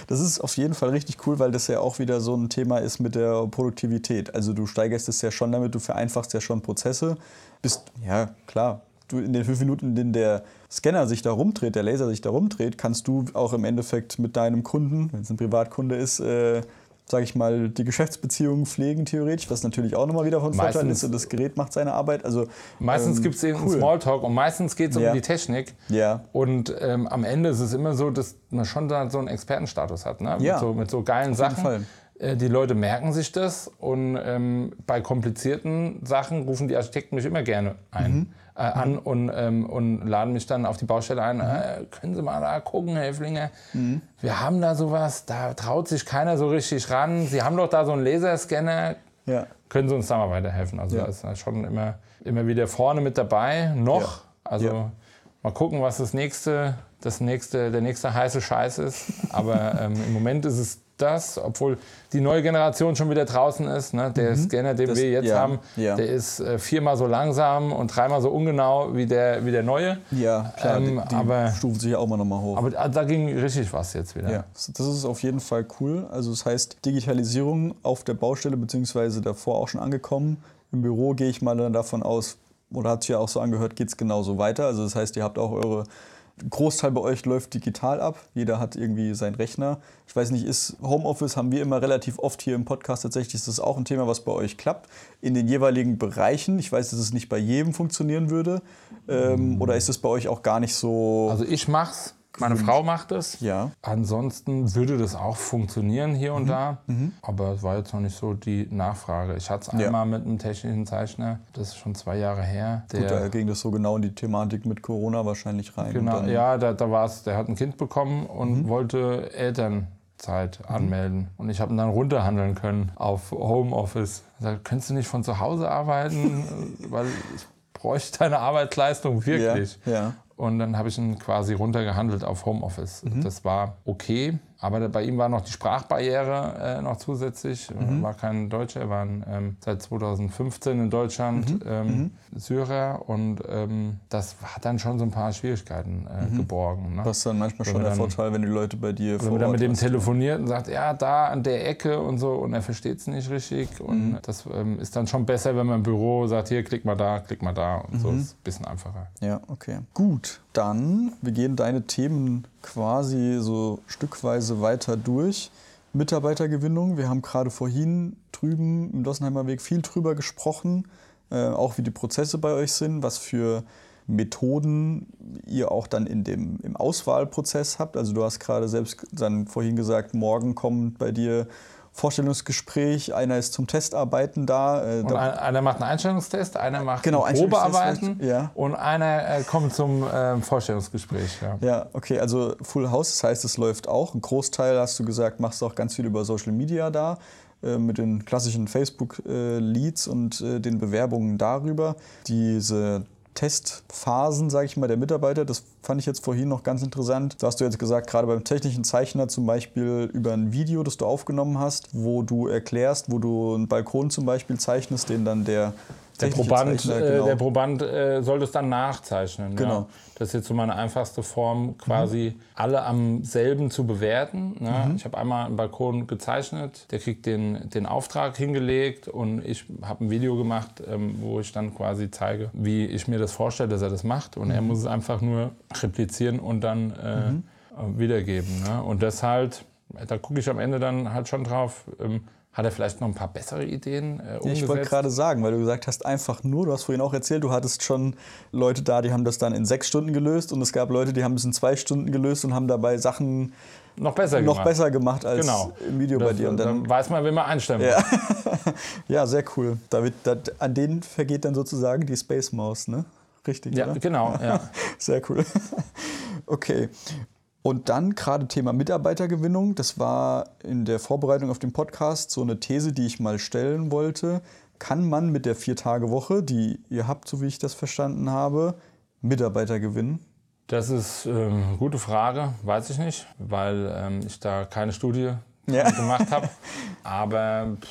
Das ist auf jeden Fall richtig cool, weil das ja auch wieder so ein Thema ist mit der Produktivität. Also du steigerst es ja schon damit, du vereinfachst ja schon Prozesse. Bist, ja klar, du in den fünf Minuten, in denen der Scanner sich da rumdreht, der Laser sich da rumdreht, kannst du auch im Endeffekt mit deinem Kunden, wenn es ein Privatkunde ist, äh, sage ich mal, die Geschäftsbeziehungen pflegen theoretisch, was natürlich auch nochmal wieder von Vorteil ist und das Gerät macht seine Arbeit. Also Meistens ähm, gibt es eben cool. Smalltalk und meistens geht es Ja. um die Technik. Ja. Und ähm, am Ende ist es immer so, dass man schon da so einen Expertenstatus hat. Ne? Ja. Mit, so, mit so geilen jeden Sachen. Fall. Äh, Die Leute merken sich das und ähm, bei komplizierten Sachen rufen die Architekten mich immer gerne ein, Mhm. Äh, an und, ähm, und laden mich dann auf die Baustelle ein. Äh, können Sie mal da gucken, Herr Häflinger? Mhm. Wir haben da sowas, da traut sich keiner so richtig ran. Sie haben doch da so einen Laserscanner. Ja. Können Sie uns da mal weiterhelfen? Also Ja. da ist er schon immer, immer wieder vorne mit dabei, noch. Ja. Also mal gucken, was das nächste, das nächste, der nächste heiße Scheiß ist. Aber ähm, im Moment ist es das, obwohl die neue Generation schon wieder draußen ist. Ne? Der Scanner, den Mhm. Das- wir jetzt ja, haben, ja. der ist äh, viermal so langsam und dreimal so ungenau wie der, wie der neue. Ja, klar, Ähm, die, die aber- stufen sich auch mal nochmal hoch. Aber da ging richtig was jetzt wieder. Ja, das ist auf jeden Fall cool. Also das heißt, Digitalisierung auf der Baustelle beziehungsweise davor auch schon angekommen. Im Büro gehe ich mal dann davon aus, oder hat sich ja auch so angehört, geht es genauso weiter. Also das heißt, ihr habt auch eure, Großteil bei euch läuft digital ab. Jeder hat irgendwie seinen Rechner. Ich weiß nicht, ist Homeoffice, haben wir immer relativ oft hier im Podcast tatsächlich, ist das auch ein Thema, was bei euch klappt. In den jeweiligen Bereichen. Ich weiß, dass es nicht bei jedem funktionieren würde. Ähm, oder ist es bei euch auch gar nicht so... Also ich mach's, meine Frau macht es. ja. Ansonsten würde das auch funktionieren hier und da, aber es war jetzt noch nicht so die Nachfrage. Ich hatte es Mhm. Ja. einmal mit einem technischen Zeichner, das ist schon zwei Jahre her. Gut, da ging das so genau in die Thematik mit Corona wahrscheinlich rein. genau, ja, da, da war es, der hat ein Kind bekommen und wollte Elternzeit anmelden. Und ich habe ihn dann runterhandeln können auf Homeoffice. Ich sagte, könntest du nicht von zu Hause arbeiten, [LAUGHS] weil ich bräuchte deine Arbeitsleistung wirklich. Ja, ja. Und dann habe ich ihn quasi runtergehandelt auf Homeoffice. Das war okay, aber bei ihm war noch die Sprachbarriere äh, noch zusätzlich. Er war kein Deutscher, er war ähm, seit 2015 in Deutschland ähm, Syrer und ähm, das hat dann schon so ein paar Schwierigkeiten äh, geborgen. Ne? Das ist dann manchmal Wenn schon der dann- Vorteil, wenn die Leute bei dir Wenn vor man dann mit dem was- telefoniert und sagt, ja, da an der Ecke und so, und er versteht es nicht richtig. Und Mhm. das ähm, ist dann schon besser, wenn man im Büro sagt, hier, klick mal da, klick mal da. Und Mhm. so ist es ein bisschen einfacher. Ja, okay. Gut, dann, wir gehen deine Themen quasi so stückweise weiter durch. Mitarbeitergewinnung, wir haben gerade vorhin drüben im Dossenheimer Weg viel drüber gesprochen, äh, auch wie die Prozesse bei euch sind, was für Methoden ihr auch dann in dem, im Auswahlprozess habt. Also du hast gerade selbst dann vorhin gesagt, morgen kommt bei dir Vorstellungsgespräch, einer ist zum Testarbeiten da. Äh, Und ein, einer macht einen Einstellungstest, einer macht Genau, ein Probearbeiten ja. und einer äh, kommt zum äh, Vorstellungsgespräch. Ja. Ja, okay, also Full House, das heißt, es läuft auch. Ein Großteil, hast du gesagt, machst du auch ganz viel über Social Media da, äh, mit den klassischen Facebook-Leads und äh, den Bewerbungen darüber. Diese Testphasen, sage ich mal, der Mitarbeiter, das fand ich jetzt vorhin noch ganz interessant. Da hast du jetzt gesagt, gerade beim technischen Zeichner zum Beispiel über ein Video, das du aufgenommen hast, wo du erklärst, wo du einen Balkon zum Beispiel zeichnest, den dann der Der Proband, Zeichner, äh, genau. der Proband äh, soll das dann nachzeichnen. Genau. Ja. Das ist jetzt so meine einfachste Form, quasi alle am selben zu bewerten. Ne? Ich habe einmal einen Balkon gezeichnet, der kriegt den, den Auftrag hingelegt und ich habe ein Video gemacht, ähm, wo ich dann quasi zeige, wie ich mir das vorstelle, dass er das macht. Und er muss es einfach nur replizieren und dann äh, äh, wiedergeben. Ne? Und das halt, da gucke ich am Ende dann halt schon drauf. Ähm, hat er vielleicht noch ein paar bessere Ideen äh, umgesetzt? Ich wollte gerade sagen, weil du gesagt hast, einfach nur, du hast vorhin auch erzählt, du hattest schon Leute da, die haben das dann in sechs Stunden gelöst und es gab Leute, die haben es in zwei Stunden gelöst und haben dabei Sachen noch besser noch gemacht. besser gemacht als Genau. im Video bei Das, dir. Und dann, dann weiß man, wen man einstellen Ja. muss. [LAUGHS] ja, sehr cool. David, das, an denen vergeht dann sozusagen die Space Maus, ne? Richtig, Ja, oder? genau. Ja. [LAUGHS] Sehr cool. [LAUGHS] Okay. Und dann gerade Thema Mitarbeitergewinnung. Das war in der Vorbereitung auf den Podcast so eine These, die ich mal stellen wollte. Kann man mit der Vier-Tage-Woche, die ihr habt, so wie ich das verstanden habe, Mitarbeiter gewinnen? Das ist ähm, eine gute Frage, weiß ich nicht, weil ähm, ich da keine Studie Ja. gemacht habe. [LAUGHS] Aber pff,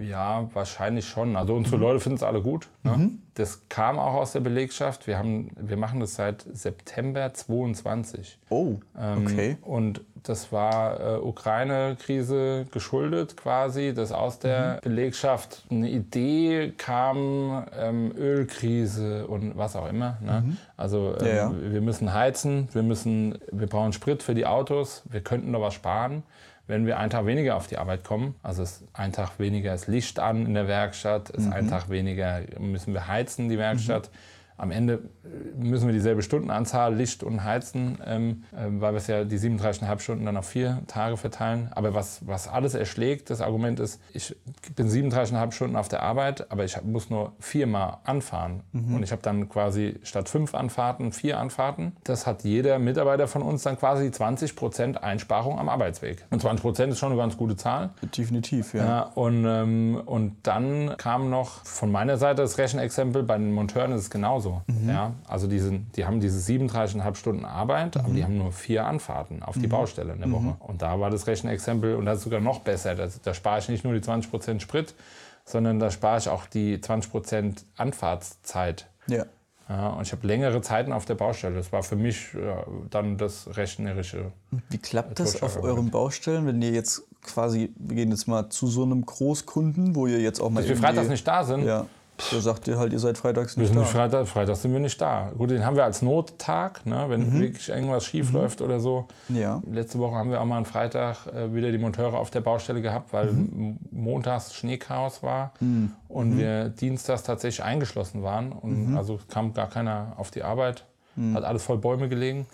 ja, wahrscheinlich schon. Also unsere Leute finden es alle gut. Ne? Das kam auch aus der Belegschaft. Wir, haben, wir machen das seit September 22. Oh, Ähm, okay. Und das war äh, Ukraine-Krise geschuldet quasi, dass aus der Belegschaft eine Idee kam, ähm, Ölkrise und was auch immer. Ne? Also ähm, Ja, ja. wir müssen heizen, wir, müssen, wir brauchen Sprit für die Autos, wir könnten noch was sparen. Wenn wir einen Tag weniger auf die Arbeit kommen, also ist ein Tag weniger ist Licht an in der Werkstatt, ist ein Tag weniger müssen wir heizen die Werkstatt. Am Ende äh, müssen wir dieselbe Stundenanzahl Licht und Heizen, ähm, äh, weil wir es ja die 37,5 Stunden dann auf vier Tage verteilen. Aber was, was alles erschlägt, das Argument ist, ich bin 37,5 Stunden auf der Arbeit, aber ich muss nur viermal anfahren. Und ich habe dann quasi statt fünf Anfahrten vier Anfahrten. Das hat jeder Mitarbeiter von uns dann quasi 20 Prozent Einsparung am Arbeitsweg. Und 20 Prozent ist schon eine ganz gute Zahl. Definitiv, ja. Ja, und, ähm, und dann kam noch von meiner Seite das Rechenexempel, bei den Monteuren ist es genauso. Ja, also die, sind, die haben diese 37,5 Stunden Arbeit, aber die haben nur vier Anfahrten auf die Baustelle in der Woche. Und da war das Rechenexempel, und das ist sogar noch besser, das, da spare ich nicht nur die 20% Sprit, sondern da spare ich auch die 20% Anfahrtszeit. ja. Ja, und ich habe längere Zeiten auf der Baustelle. Das war für mich ja, dann das rechnerische. Wie klappt das auf euren Baustellen, wenn ihr jetzt quasi, wir gehen jetzt mal zu so einem Großkunden, wo ihr jetzt auch mal Dass wir freitags nicht da sind, Ja, da sagt ihr halt, ihr seid freitags nicht da. Freitag, Freitag sind wir nicht da. Gut, den haben wir als Nottag, ne, wenn wirklich irgendwas schief läuft oder so. Ja. Letzte Woche haben wir auch mal einen Freitag äh, wieder die Monteure auf der Baustelle gehabt, weil m- montags Schneechaos war und wir dienstags tatsächlich eingeschlossen waren. Und also kam gar keiner auf die Arbeit. Hat alles voll Bäume gelegen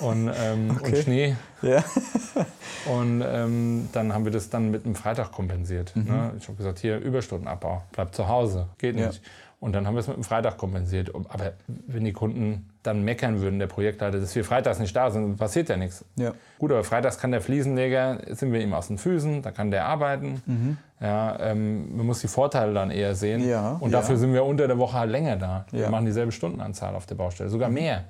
und, ähm, [LAUGHS] und Schnee. Ja. [LAUGHS] Und ähm, dann haben wir das dann mit einem Freitag kompensiert. Ne? Ich habe gesagt, hier Überstundenabbau, bleib zu Hause, geht Ja. Und dann haben wir es mit einem Freitag kompensiert. Aber wenn die Kunden dann meckern würden, der Projektleiter, dass wir freitags nicht da sind, passiert ja nichts. Ja. Gut, aber freitags kann der Fliesenleger, sind wir ihm aus den Füßen, da kann der arbeiten. Ja, ähm, man muss die Vorteile dann eher sehen. Mhm. Ja, und dafür sind wir unter der Woche halt länger da. Wir. Mhm. machen dieselbe Stundenanzahl auf der Baustelle, sogar mehr.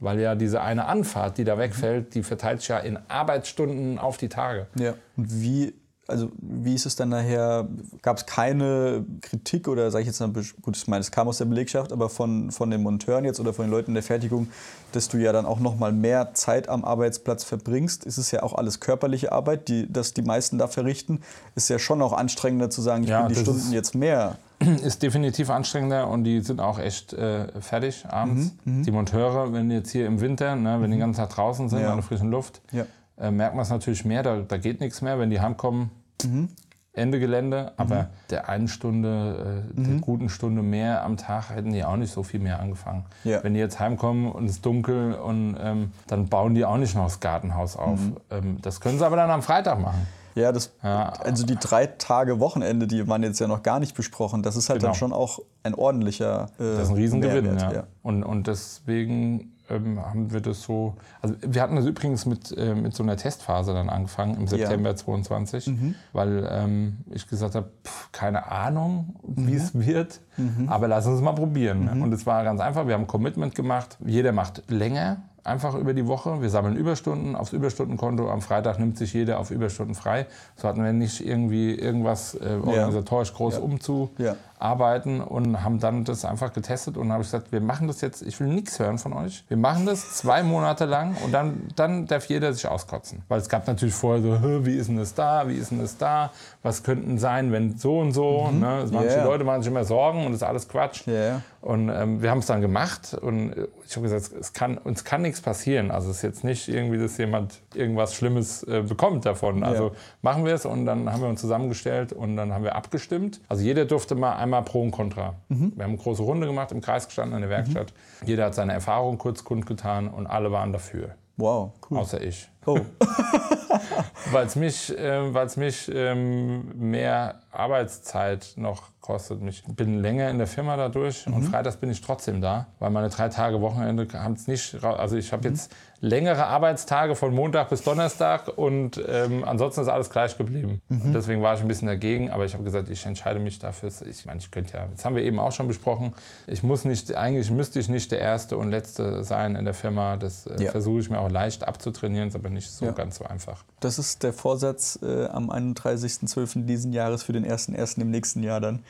Weil ja diese eine Anfahrt, die da wegfällt, die verteilt sich ja in Arbeitsstunden auf die Tage. Ja. Und wie, also wie ist es dann nachher? Gab es keine Kritik oder sage ich jetzt mal, gut, ich meine, es kam aus der Belegschaft, aber von, von den Monteuren jetzt oder von den Leuten in der Fertigung, dass du ja dann auch noch mal mehr Zeit am Arbeitsplatz verbringst. Es ist ja auch alles körperliche Arbeit, die, dass die meisten da verrichten. Ist ja schon auch anstrengender zu sagen, ich Ja, bin die Stunden jetzt mehr. [CLEARS THROAT] Ist definitiv anstrengender und die sind auch echt äh, fertig abends. Die Monteure, wenn die jetzt hier im Winter, ne, wenn die den ganzen Tag draußen sind, Ja. an der frischen Luft, Ja. äh, merkt man es natürlich mehr, da, da geht nichts mehr, wenn die heimkommen. Mhm. Ende Gelände, aber der einen Stunde, äh, Mhm. der guten Stunde mehr am Tag hätten die auch nicht so viel mehr angefangen. Ja. Wenn die jetzt heimkommen und es ist dunkel und ähm, dann bauen die auch nicht noch das Gartenhaus auf. Mhm. Ähm, das können sie aber dann am Freitag machen. Ja, das, Ja. also die drei Tage Wochenende, die waren jetzt ja noch gar nicht besprochen. Das ist halt Genau. dann schon auch ein ordentlicher äh, Das ist ein Riesengewinn, Mehrwert, ja. Und, und deswegen ähm, haben wir das so. Also wir hatten das übrigens mit, äh, mit so einer Testphase dann angefangen im September 22, Mhm. weil ähm, ich gesagt habe, keine Ahnung, wie es Mhm. wird, aber lass uns mal probieren. Und es war ganz einfach. Wir haben ein Commitment gemacht. Jeder macht länger. Einfach über die Woche. Wir sammeln Überstunden aufs Überstundenkonto. Am Freitag nimmt sich jeder auf Überstunden frei. So hatten wir nicht irgendwie irgendwas äh, organisatorisch groß Ja. umzu Ja. Arbeiten und haben dann das einfach getestet und habe gesagt, wir machen das jetzt, ich will nichts hören von euch. Wir machen das zwei Monate lang und dann, dann darf jeder sich auskotzen. Weil es gab natürlich vorher so, "Hä, wie ist denn das da, wie ist denn das da, was könnten sein, wenn so und so. Ne? Manche Ja. Leute machen sich immer Sorgen und das ist alles Quatsch. Ja. Und ähm, wir haben es dann gemacht und äh, ich habe gesagt, es kann, uns kann nichts passieren. Also es ist jetzt nicht irgendwie, dass jemand irgendwas Schlimmes äh, bekommt davon. Also Ja. machen wir es und dann haben wir uns zusammengestellt und dann haben wir abgestimmt. Also jeder durfte mal einmal Pro und Contra. Mhm. Wir haben eine große Runde gemacht, im Kreis gestanden, in der Werkstatt. Jeder hat seine Erfahrung kurz kundgetan und alle waren dafür, Wow, cool. außer ich. Oh, [LAUGHS] Weil es mich, äh, weil's mich ähm, mehr Arbeitszeit noch kostet. Ich bin länger in der Firma dadurch und freitags bin ich trotzdem da, weil meine drei Tage Wochenende haben es nicht. Also ich habe jetzt längere Arbeitstage von Montag bis Donnerstag und ähm, ansonsten ist alles gleich geblieben. Und deswegen war ich ein bisschen dagegen, aber ich habe gesagt, ich entscheide mich dafür. Ich meine, ich könnte ja, das haben wir eben auch schon besprochen. Ich muss nicht, eigentlich müsste ich nicht der Erste und Letzte sein in der Firma. Das äh, Ja. versuche ich mir auch leicht abzutrainieren, ist aber nicht so Ja. ganz so einfach. das ist der Vorsatz äh, am 31.12. diesen Jahres für den 1.1. im nächsten Jahr dann.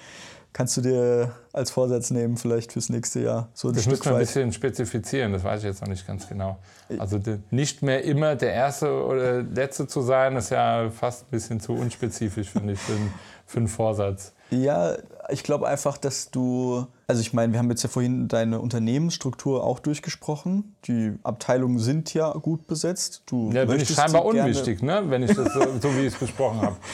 Kannst du dir als Vorsatz nehmen, vielleicht fürs nächste Jahr? So Das müssen wir ein bisschen spezifizieren, das weiß ich jetzt noch nicht ganz genau. Also nicht mehr immer der Erste oder Letzte zu sein, ist ja fast ein bisschen zu unspezifisch, finde ich, für, einen- für einen Vorsatz. Ja, ich glaube einfach, dass du, also ich meine, wir haben jetzt ja vorhin deine Unternehmensstruktur auch durchgesprochen. Die Abteilungen sind ja gut besetzt. Du Ja, bin ich scheinbar unwichtig, ne? wenn ich das so, so wie ich es besprochen habe. [LAUGHS]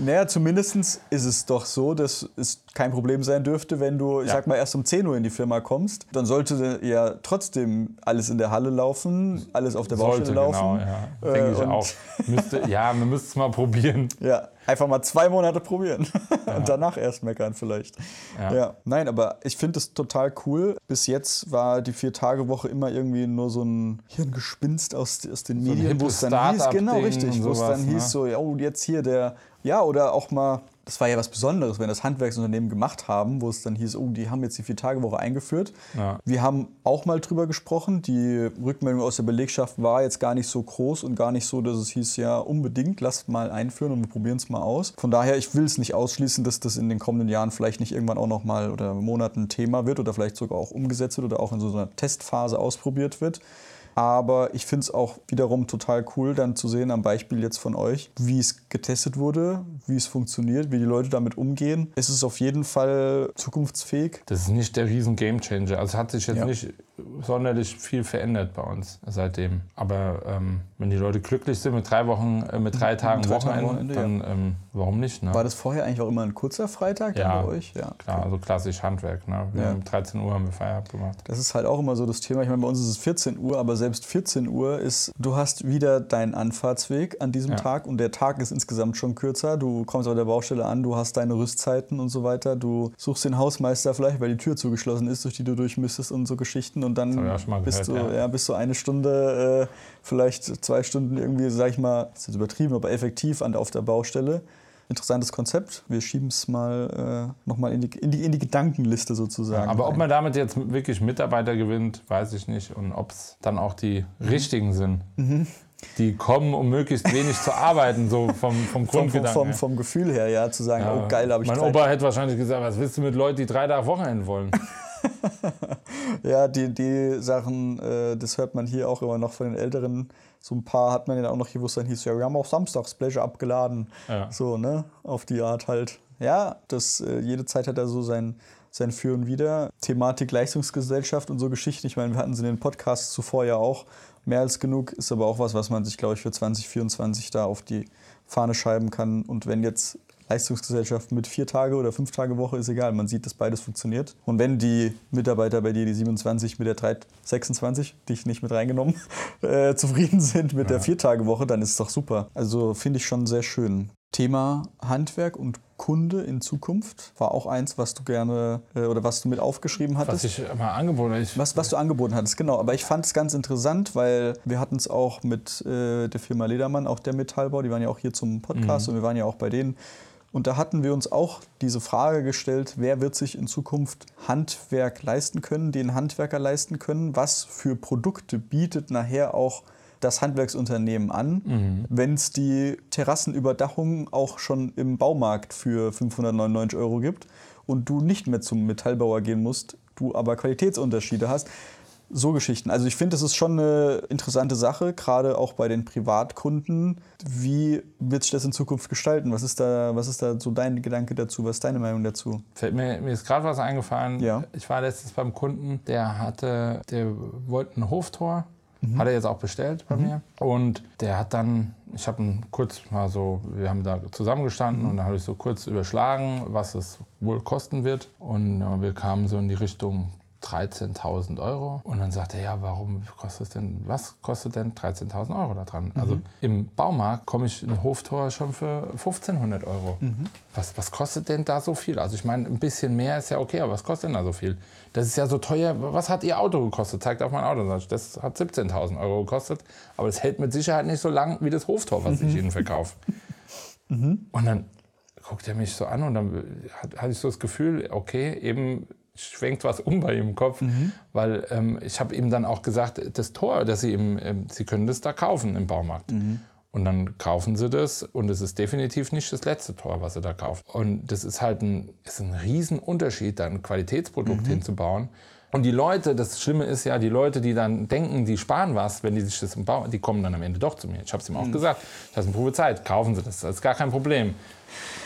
Naja, zumindest ist es doch so, dass es kein Problem sein dürfte, wenn du, ich Ja. sag mal, erst um 10 Uhr in die Firma kommst. Dann sollte ja trotzdem alles in der Halle laufen, alles auf der Baustelle Sollte, laufen. genau, ja. Denke Äh, ich und- auch. Müsste, [LAUGHS] ja, man müsste es mal probieren. Ja, einfach mal zwei Monate probieren [LAUGHS] und danach erst meckern vielleicht. Ja. Ja. Nein, aber ich finde es total cool. Bis jetzt war die Vier-Tage-Woche immer irgendwie nur so ein Hirngespinst aus, aus den ein Medien, wo es dann hieß, genau richtig, wo es dann ne? hieß so, ja, oh, jetzt hier der, ja, oder auch mal, das war ja was Besonderes, wenn das Handwerksunternehmen gemacht haben, wo es dann hieß, oh, die haben jetzt die Vier-Tage-Woche eingeführt. Ja. Wir haben auch mal drüber gesprochen. Die Rückmeldung aus der Belegschaft war jetzt gar nicht so groß und gar nicht so, dass es hieß, ja, unbedingt, lasst mal einführen und wir probieren es mal aus. Von daher, ich will es nicht ausschließen, dass das in den kommenden Jahren vielleicht nicht irgendwann auch noch mal oder Monaten Thema wird oder vielleicht sogar auch umgesetzt wird oder auch in so einer Testphase ausprobiert wird. Aber ich finde es auch wiederum total cool, dann zu sehen am Beispiel jetzt von euch, wie es getestet wurde, wie es funktioniert, wie die Leute damit umgehen. Es ist auf jeden Fall zukunftsfähig. Das ist nicht der riesen Gamechanger. Also hat sich jetzt Ja. nicht sonderlich viel verändert bei uns seitdem. Aber ähm, wenn die Leute glücklich sind mit drei Wochen, äh, mit drei Tagen drei Wochenende, Wochenende, dann ähm, warum nicht? Ne? War das vorher eigentlich auch immer ein kurzer Freitag Ja, bei euch? Ja. Klar, also klassisch Handwerk. Ne? Wir Ja. haben 13 Uhr haben wir Feierabend gemacht. Das ist halt auch immer so das Thema. Ich meine, bei uns ist es 14 Uhr, aber selbst 14 Uhr ist, du hast wieder deinen Anfahrtsweg an diesem Ja. Tag und der Tag ist insgesamt schon kürzer. Du kommst auf der Baustelle an, du hast deine Rüstzeiten und so weiter. Du suchst den Hausmeister vielleicht, weil die Tür zugeschlossen ist, durch die du durch müsstest und so Geschichten. Und dann bist, gehört, du, ja. ja. bist du eine Stunde, äh, vielleicht zwei Stunden irgendwie, sag ich mal, das ist jetzt übertrieben, aber effektiv an, auf der Baustelle. Interessantes Konzept. Wir schieben es mal äh, nochmal in die, in, die, in die Gedankenliste sozusagen. Aber ob rein. man damit jetzt wirklich Mitarbeiter gewinnt, weiß ich nicht. Und ob es dann auch die Mhm. richtigen sind, die kommen, um möglichst wenig zu arbeiten, so vom, vom [LAUGHS] vom, vom, Grundgedanken. vom, her. vom Gefühl her, ja, zu sagen, Ja. oh geil, habe ich Mein Opa hätte wahrscheinlich gesagt, was willst du mit Leuten, die drei Tage Wochenende wollen? [LAUGHS] [LAUGHS] Ja, die, die Sachen, äh, das hört man hier auch immer noch von den Älteren. So ein paar hat man ja auch noch es dann hieß, ja, wir haben auch samstags Pleasure abgeladen. Ja. So, ne? Auf die Art halt. Ja, das, äh, jede Zeit hat er so sein, sein Für und Wider. Thematik Leistungsgesellschaft und so Geschichten. Ich meine, wir hatten sie in den Podcasts zuvor ja auch mehr als genug. Ist aber auch was, was man sich, glaube ich, für 2024 da auf die Fahne schreiben kann. Und wenn jetzt Leistungsgesellschaft mit vier Tage oder fünf Tage Woche ist egal. Man sieht, dass beides funktioniert. Und wenn die Mitarbeiter bei dir, die 27 mit der 3, 26, dich nicht mit reingenommen, [LAUGHS] äh, zufrieden sind mit der Vier-Tage-Woche, dann ist es doch super. Also finde ich schon sehr schön. Thema Handwerk und Kunde in Zukunft war auch eins, was du gerne äh, oder was du mit aufgeschrieben hattest. Was ich mal angeboten habe. Was, was du angeboten hattest, genau. Aber ich fand es ganz interessant, weil wir hatten es auch mit äh, der Firma Ledermann, auch der Metallbau, die waren ja auch hier zum Podcast und wir waren ja auch bei denen. Und da hatten wir uns auch diese Frage gestellt, wer wird sich in Zukunft Handwerk leisten können, den Handwerker leisten können, was für Produkte bietet nachher auch das Handwerksunternehmen an, wenn es die Terrassenüberdachung auch schon im Baumarkt für 599 Euro gibt und du nicht mehr zum Metallbauer gehen musst, du aber Qualitätsunterschiede hast. So Geschichten. Also ich finde, das ist schon eine interessante Sache, gerade auch bei den Privatkunden. Wie wird sich das in Zukunft gestalten? Was ist da, was ist da so dein Gedanke dazu? Was ist deine Meinung dazu? Fällt mir, mir ist gerade was eingefallen. Ja. Ich war letztens beim Kunden, der hatte, der wollte ein Hoftor. Hat er jetzt auch bestellt bei mir. Und der hat dann, ich habe ihn kurz mal so, wir haben da zusammengestanden und dann habe ich so kurz überschlagen, was es wohl kosten wird. Und äh, wir kamen so in die Richtung 13.000 Euro. Und dann sagt er, ja, warum kostet es denn, was kostet denn 13.000 Euro da dran? Also im Baumarkt komme ich in Hoftor schon für 1.500 Euro. Was, was kostet denn da so viel? Also ich meine, ein bisschen mehr ist ja okay, aber was kostet denn da so viel? Das ist ja so teuer. Was hat Ihr Auto gekostet? Zeigt auf mein Auto. Das hat 17.000 Euro gekostet, aber es hält mit Sicherheit nicht so lang wie das Hoftor, was ich Ihnen verkaufe. Und dann guckt er mich so an und dann hat- hatte ich so das Gefühl, okay, eben schwenkt was um bei ihm im Kopf, weil ähm, ich habe ihm dann auch gesagt, das Tor, das Sie im, ähm, Sie können das da kaufen im Baumarkt. Und dann kaufen sie das und es ist definitiv nicht das letzte Tor, was sie da kaufen. Und das ist halt ein, ist ein Riesenunterschied, da ein Qualitätsprodukt hinzubauen. Und die Leute, das Schlimme ist ja, die Leute, die dann denken, die sparen was, wenn die sich das im Bau, die kommen dann am Ende doch zu mir. Ich habe es ihm auch gesagt, das ist eine Probezeit, kaufen Sie das, das ist gar kein Problem.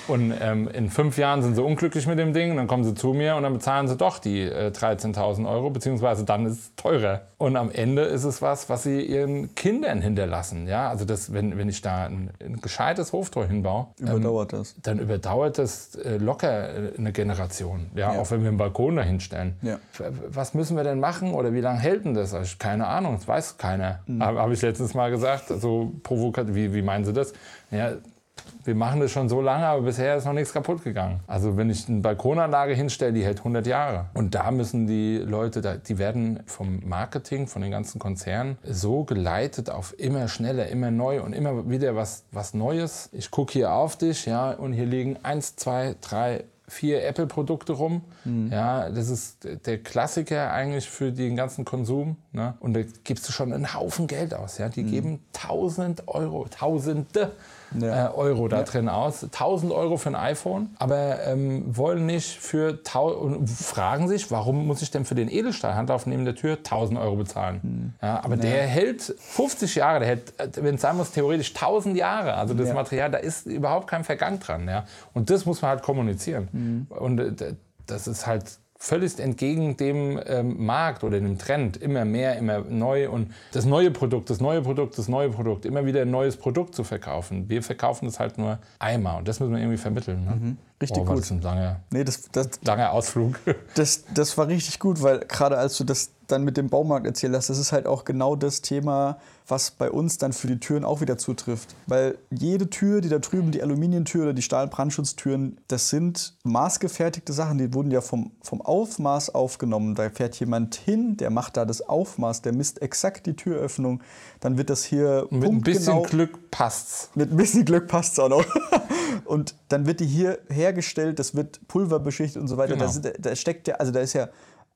Und ähm, in fünf Jahren sind sie unglücklich mit dem Ding, dann kommen sie zu mir und dann bezahlen sie doch die äh, 13.000 Euro, beziehungsweise dann ist es teurer. Und am Ende ist es was, was sie ihren Kindern hinterlassen. Ja? Also das, wenn, wenn ich da ein, ein gescheites Hoftor hinbaue, Überdauert das. dann überdauert das äh, locker äh, eine Generation. Ja, Ja. Auch wenn wir einen Balkon dahin stellen. Ja. Was müssen wir denn machen oder wie lange hält denn das? Also, keine Ahnung, das weiß keiner. Mhm. Habe hab ich letztens mal gesagt, so provokativ, wie, wie meinen Sie das? Ja, wir machen das schon so lange, aber bisher ist noch nichts kaputt gegangen. Also wenn ich eine Balkonanlage hinstelle, die hält 100 Jahre. Und da müssen die Leute, die werden vom Marketing, von den ganzen Konzernen so geleitet auf immer schneller, immer neu und immer wieder was, was Neues. Ich gucke hier auf dich, ja, und hier liegen eins, zwei, drei, vier Apple-Produkte rum. Ja, das ist der Klassiker eigentlich für den ganzen Konsum. Ne? Und da gibst du schon einen Haufen Geld aus. Ja? Die geben 1000 Euro, Tausende Ja. äh, Euro da drin aus. 1000 Euro für ein iPhone, aber ähm, wollen nicht für und fragen sich, warum muss ich denn für den Edelstahlhandlauf neben der Tür 1000 Euro bezahlen? Ja, aber der hält 50 Jahre, der hält, wenn es sein muss, theoretisch 1000 Jahre. Also das Ja. Material, da ist überhaupt kein Vergang dran. Ja? Und das muss man halt kommunizieren. Und äh, das ist halt völlig entgegen dem ähm, Markt oder dem Trend. Immer mehr, immer neu und das neue Produkt, das neue Produkt, das neue Produkt, immer wieder ein neues Produkt zu verkaufen. Wir verkaufen das halt nur einmal und das müssen wir irgendwie vermitteln. Ne? Richtig oh, gut. Das ein langer, Nee, das, das, langer Ausflug. [LAUGHS] Das, das war richtig gut, weil gerade als du das dann mit dem Baumarkt erzählt hast, das ist halt auch genau das Thema, was bei uns dann für die Türen auch wieder zutrifft. Weil jede Tür, die da drüben, die Aluminientür oder die Stahlbrandschutztüren, das sind maßgefertigte Sachen, die wurden ja vom, vom Aufmaß aufgenommen. Da fährt jemand hin, der macht da das Aufmaß, der misst exakt die Türöffnung, dann wird das hier Mit ein bisschen Glück passt's. mit ein bisschen Glück passt es auch noch. [LAUGHS] Und dann wird die hier hergestellt, das wird pulverbeschichtet und so weiter. Genau. Da, da steckt ja, also da ist ja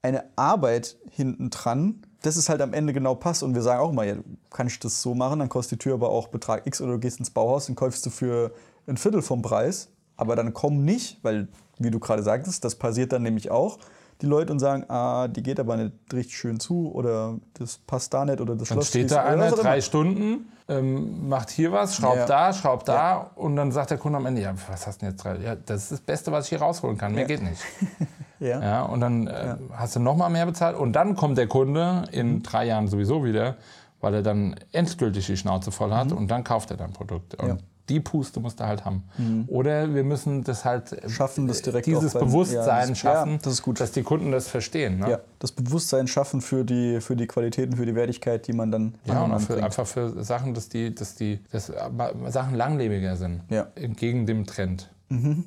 eine Arbeit hinten dran, dass es halt am Ende genau passt. Und wir sagen auch mal, ja, kann ich das so machen, dann kostet die Tür aber auch Betrag X oder du gehst ins Bauhaus und kaufst du für ein Viertel vom Preis. Aber dann komm nicht, weil, wie du gerade sagtest, das passiert dann nämlich auch. Die Leute und sagen, ah, die geht aber nicht richtig schön zu oder das passt da nicht oder das Dann Schloss steht da oder einer drei. Stunden, ähm, macht hier was, schraubt Ja. da, schraubt da und dann sagt der Kunde am Ende, ja, was hast du denn jetzt drei? Ja, das ist das Beste, was ich hier rausholen kann. Mehr Ja. geht nicht. [LAUGHS] Ja. Ja, und dann äh, hast du noch mal mehr bezahlt und dann kommt der Kunde in drei Jahren sowieso wieder, weil er dann endgültig die Schnauze voll hat und dann kauft er dein Produkt. Und Ja. Die Puste musst du halt haben. Oder wir müssen das halt Schaffen, das direkt dieses beim- Bewusstsein ja, das- schaffen, ja, das ist gut. dass die Kunden das verstehen. Ne? Ja, das Bewusstsein schaffen für die, für die Qualitäten, für die Wertigkeit, die man dann Ja, und für, einfach für Sachen, dass die, dass die dass äh, Sachen langlebiger sind. Ja. Entgegen dem Trend. [LAUGHS]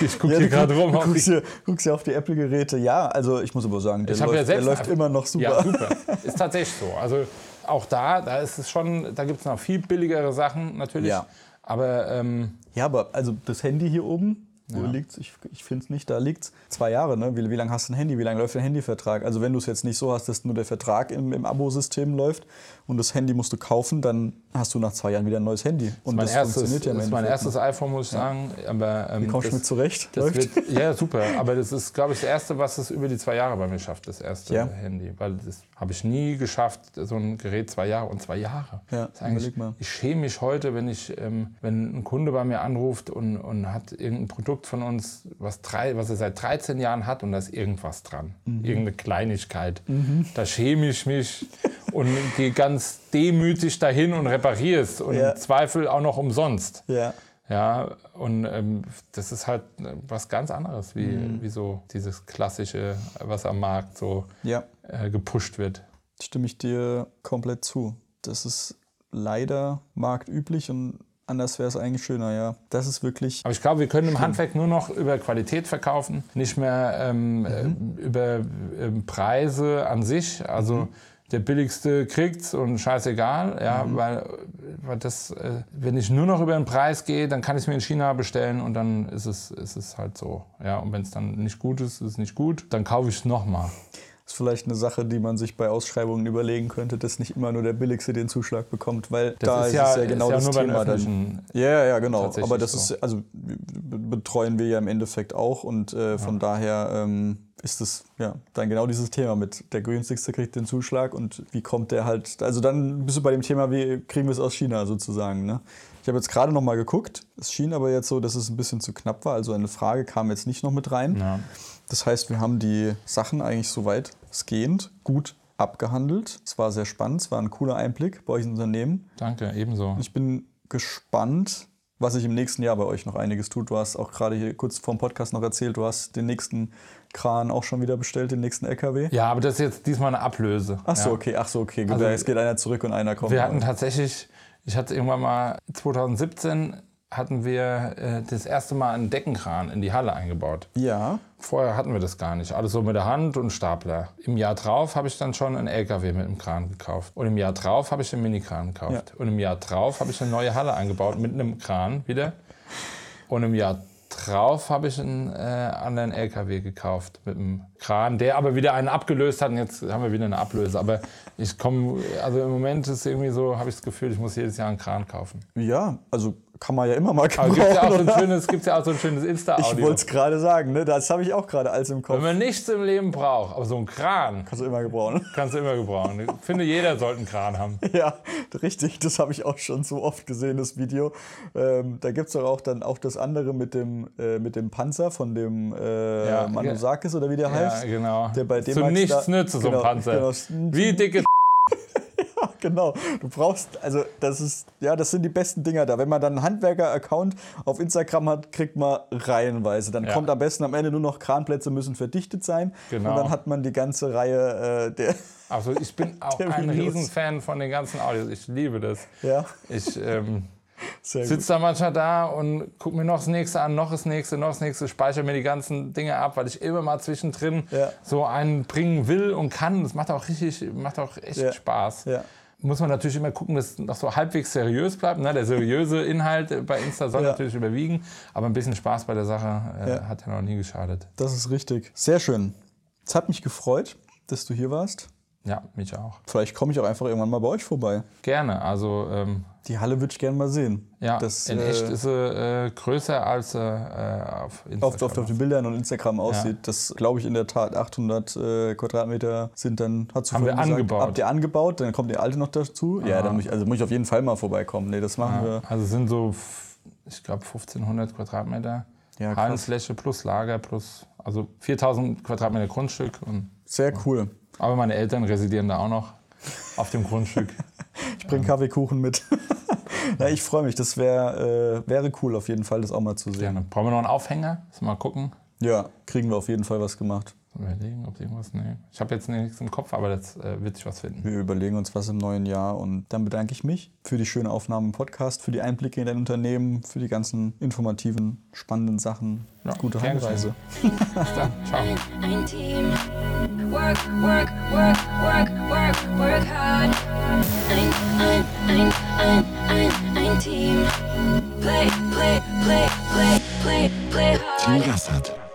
Ich gucke Ja, hier gerade rum. du guckst hier, guckst hier auf die Apple-Geräte. Ja, also ich muss aber sagen, der, läuft, ja selbst der läuft immer noch super. Ja, super. [LAUGHS] Ist tatsächlich so. Also auch da, da ist es schon, da gibt es noch viel billigere Sachen natürlich. Ja. Aber ähm, Ja, aber also das Handy hier oben, Wo liegt's? Ich, ich finde es nicht, da liegt's. Zwei Jahre, ne? Wie, wie lange hast du ein Handy? Wie lange läuft dein Handyvertrag? Also wenn du es jetzt nicht so hast, dass nur der Vertrag im, im Abo-System läuft und das Handy musst du kaufen, dann hast du nach zwei Jahren wieder ein neues Handy. Und Mein das erstes, funktioniert ja das ist mein erstes iPhone, muss ich sagen. Aber, ähm, Wie kommst du das- mit zurecht? Das wird, ja, super. Aber das ist, glaube ich, das Erste, was es über die zwei Jahre bei mir schafft, das erste Ja. Handy. Weil das habe ich nie geschafft, so ein Gerät zwei Jahre und zwei Jahre. Ja, Das überleg mal. Ich schäme mich heute, wenn ich, ähm, wenn ein Kunde bei mir anruft und, und hat irgendein Produkt von uns, was, drei, was er seit 13 Jahren hat und da ist irgendwas dran. Mhm. Irgendeine Kleinigkeit. Da schäme ich mich [LAUGHS] und gehe ganz demütig dahin und repariere es. Und Ja. im Zweifel auch noch umsonst. ja. Ja, und ähm, das ist halt äh, was ganz anderes, wie, Mhm. wie so dieses klassische, was am Markt so ja, äh, gepusht wird. stimme ich dir komplett zu. Das ist leider marktüblich und anders wäre es eigentlich schöner, ja. Das ist wirklich. Aber ich glaube, wir können im Handwerk nur noch über Qualität verkaufen, nicht mehr ähm, Mhm. äh, über ähm, Preise an sich. Also Mhm. Der billigste kriegt's und scheißegal, ja, Mhm. weil, weil das, äh, wenn ich nur noch über den Preis gehe, dann kann ich es mir in China bestellen und dann ist es, ist es halt so. Ja, und wenn es dann nicht gut ist, ist es nicht gut, dann kaufe ich es nochmal. Ist vielleicht eine Sache, die man sich bei Ausschreibungen überlegen könnte, dass nicht immer nur der Billigste den Zuschlag bekommt, weil Das da ist ist, ja, es ja genau ist ja das Thema. Dann. Ja, ja, genau. Aber das so. ist, also betreuen wir ja im Endeffekt auch und äh, von daher ähm, ist es ja dann genau dieses Thema mit der günstigste kriegt den Zuschlag und wie kommt der halt, also dann bist du bei dem Thema, wie kriegen wir es aus China sozusagen, ne? Ich habe jetzt gerade noch mal geguckt. Es schien aber jetzt so, dass es ein bisschen zu knapp war. Also eine Frage kam jetzt nicht noch mit rein. Ja. Das heißt, wir haben die Sachen eigentlich soweit es gehend gut abgehandelt. Es war sehr spannend, es war ein cooler Einblick bei euch im Unternehmen. Danke, ebenso. Ich bin gespannt, was sich im nächsten Jahr bei euch noch einiges tut. Du hast auch gerade hier kurz vor dem Podcast noch erzählt, du hast den nächsten Kran auch schon wieder bestellt, den nächsten LKW. Ja, aber das ist jetzt diesmal eine Ablöse. Ach so, ja. okay, ach so, okay. Gut, Also, es geht einer zurück und einer kommt. Wir hatten tatsächlich, ich hatte irgendwann mal 2017 hatten wir äh, das erste Mal einen Deckenkran in die Halle eingebaut. ja, Vorher hatten wir das gar nicht. Alles so mit der Hand und Stapler. Im Jahr drauf habe ich dann schon einen LKW mit einem Kran gekauft. Und im Jahr drauf habe ich einen Minikran gekauft. Und im Jahr drauf habe ich eine neue Halle eingebaut mit einem Kran wieder. Und im Jahr drauf habe ich einen äh, anderen LKW gekauft mit einem Kran, der aber wieder einen abgelöst hat. Und jetzt haben wir wieder eine Ablöse. Aber ich komme, also im Moment ist irgendwie so, habe ich das Gefühl, ich muss jedes Jahr einen Kran kaufen. ja, also kann man ja immer mal Aber gibt ja auch so gebrauchen. ein [LAUGHS] schönes, gibt's ja auch so ein schönes Ich Insta-Audio. wollte es gerade sagen, ne? das habe ich auch gerade alles im Kopf. Wenn man nichts im Leben braucht, aber so einen Kran Kannst du immer gebrauchen. [LAUGHS] kannst du immer gebrauchen. Ich finde, jeder sollte einen Kran haben. [LAUGHS] Ja, richtig, das habe ich auch schon so oft gesehen, das Video. Ähm, da gibt es doch auch dann auch das andere mit dem, äh, mit dem Panzer von dem äh, Ja, Manusakis oder wie der Ja, heißt. genau. Der bei dem Zu hat's nichts nützt so genau, ein Panzer. genau. Wie dicke [LAUGHS] Genau, du brauchst, also das ist, ja, das sind die besten Dinger da. Wenn man dann einen Handwerker-Account auf Instagram hat, kriegt man reihenweise. Dann Ja. kommt am besten am Ende nur noch Kranplätze müssen verdichtet sein. Genau. Und dann hat man die ganze Reihe äh, der, [LAUGHS] Also ich bin [LAUGHS] auch ein. Riesenfan von den ganzen Audios. Ich liebe das. ja, Ich ähm, sitze da manchmal da und gucke mir noch das nächste an, noch das nächste, noch das nächste, speichere mir die ganzen Dinge ab, weil ich immer mal zwischendrin Ja. so einen bringen will und kann. Das macht auch richtig, macht auch echt Ja. Spaß. Ja. Muss man natürlich immer gucken, dass es noch so halbwegs seriös bleibt. Ne? Der seriöse Inhalt bei Insta soll Ja. natürlich überwiegen, aber ein bisschen Spaß bei der Sache äh, Ja. hat ja noch nie geschadet. Das ist richtig. Sehr schön. Es hat mich gefreut, dass du hier warst. Ja, mich auch. Vielleicht komme ich auch einfach irgendwann mal bei euch vorbei. Gerne. Also ähm, Die Halle würde ich gerne mal sehen. ja, Das, in äh, echt ist sie äh, größer als äh, auf Instagram. Oft, oft auf den Bildern und Instagram aussieht. Das glaube ich in der Tat 800 äh, Quadratmeter sind dann, hast du Haben wir gesagt, angebaut. Habt ihr angebaut, dann kommt die alte noch dazu. Ja, dann muss ich, also muss ich auf jeden Fall mal vorbeikommen. Nee, das machen Ja, also es sind so, ich glaube, 1500 Quadratmeter Ja. Hallenfläche plus Lager plus, also 4000 Quadratmeter Grundstück. Und, wir. Sehr cool. Aber meine Eltern residieren da auch noch auf dem Grundstück. [LAUGHS] Ich bringe Kaffeekuchen mit. [LAUGHS] Na, ich freue mich. Das wär, äh, wäre cool auf jeden Fall, das auch mal zu sehen. Gerne. Brauchen wir noch einen Aufhänger? Mal gucken. Ja, kriegen wir auf jeden Fall was gemacht. Überlegen, ob irgendwas. Nee. Ich habe jetzt nichts im Kopf, aber das äh, wird sich was finden. Wir überlegen uns was im neuen Jahr und dann bedanke ich mich für die schöne Aufnahme im Podcast, für die Einblicke in dein Unternehmen, für die ganzen informativen, spannenden Sachen. Ja, Gute Heimreise. Bis dann. Ciao. ein Team. Work, work, work, work, work, work hard. Ein, ein, ein, ein, ein, ein Team. Play, play, play, play, play, play hard. Team Gassert.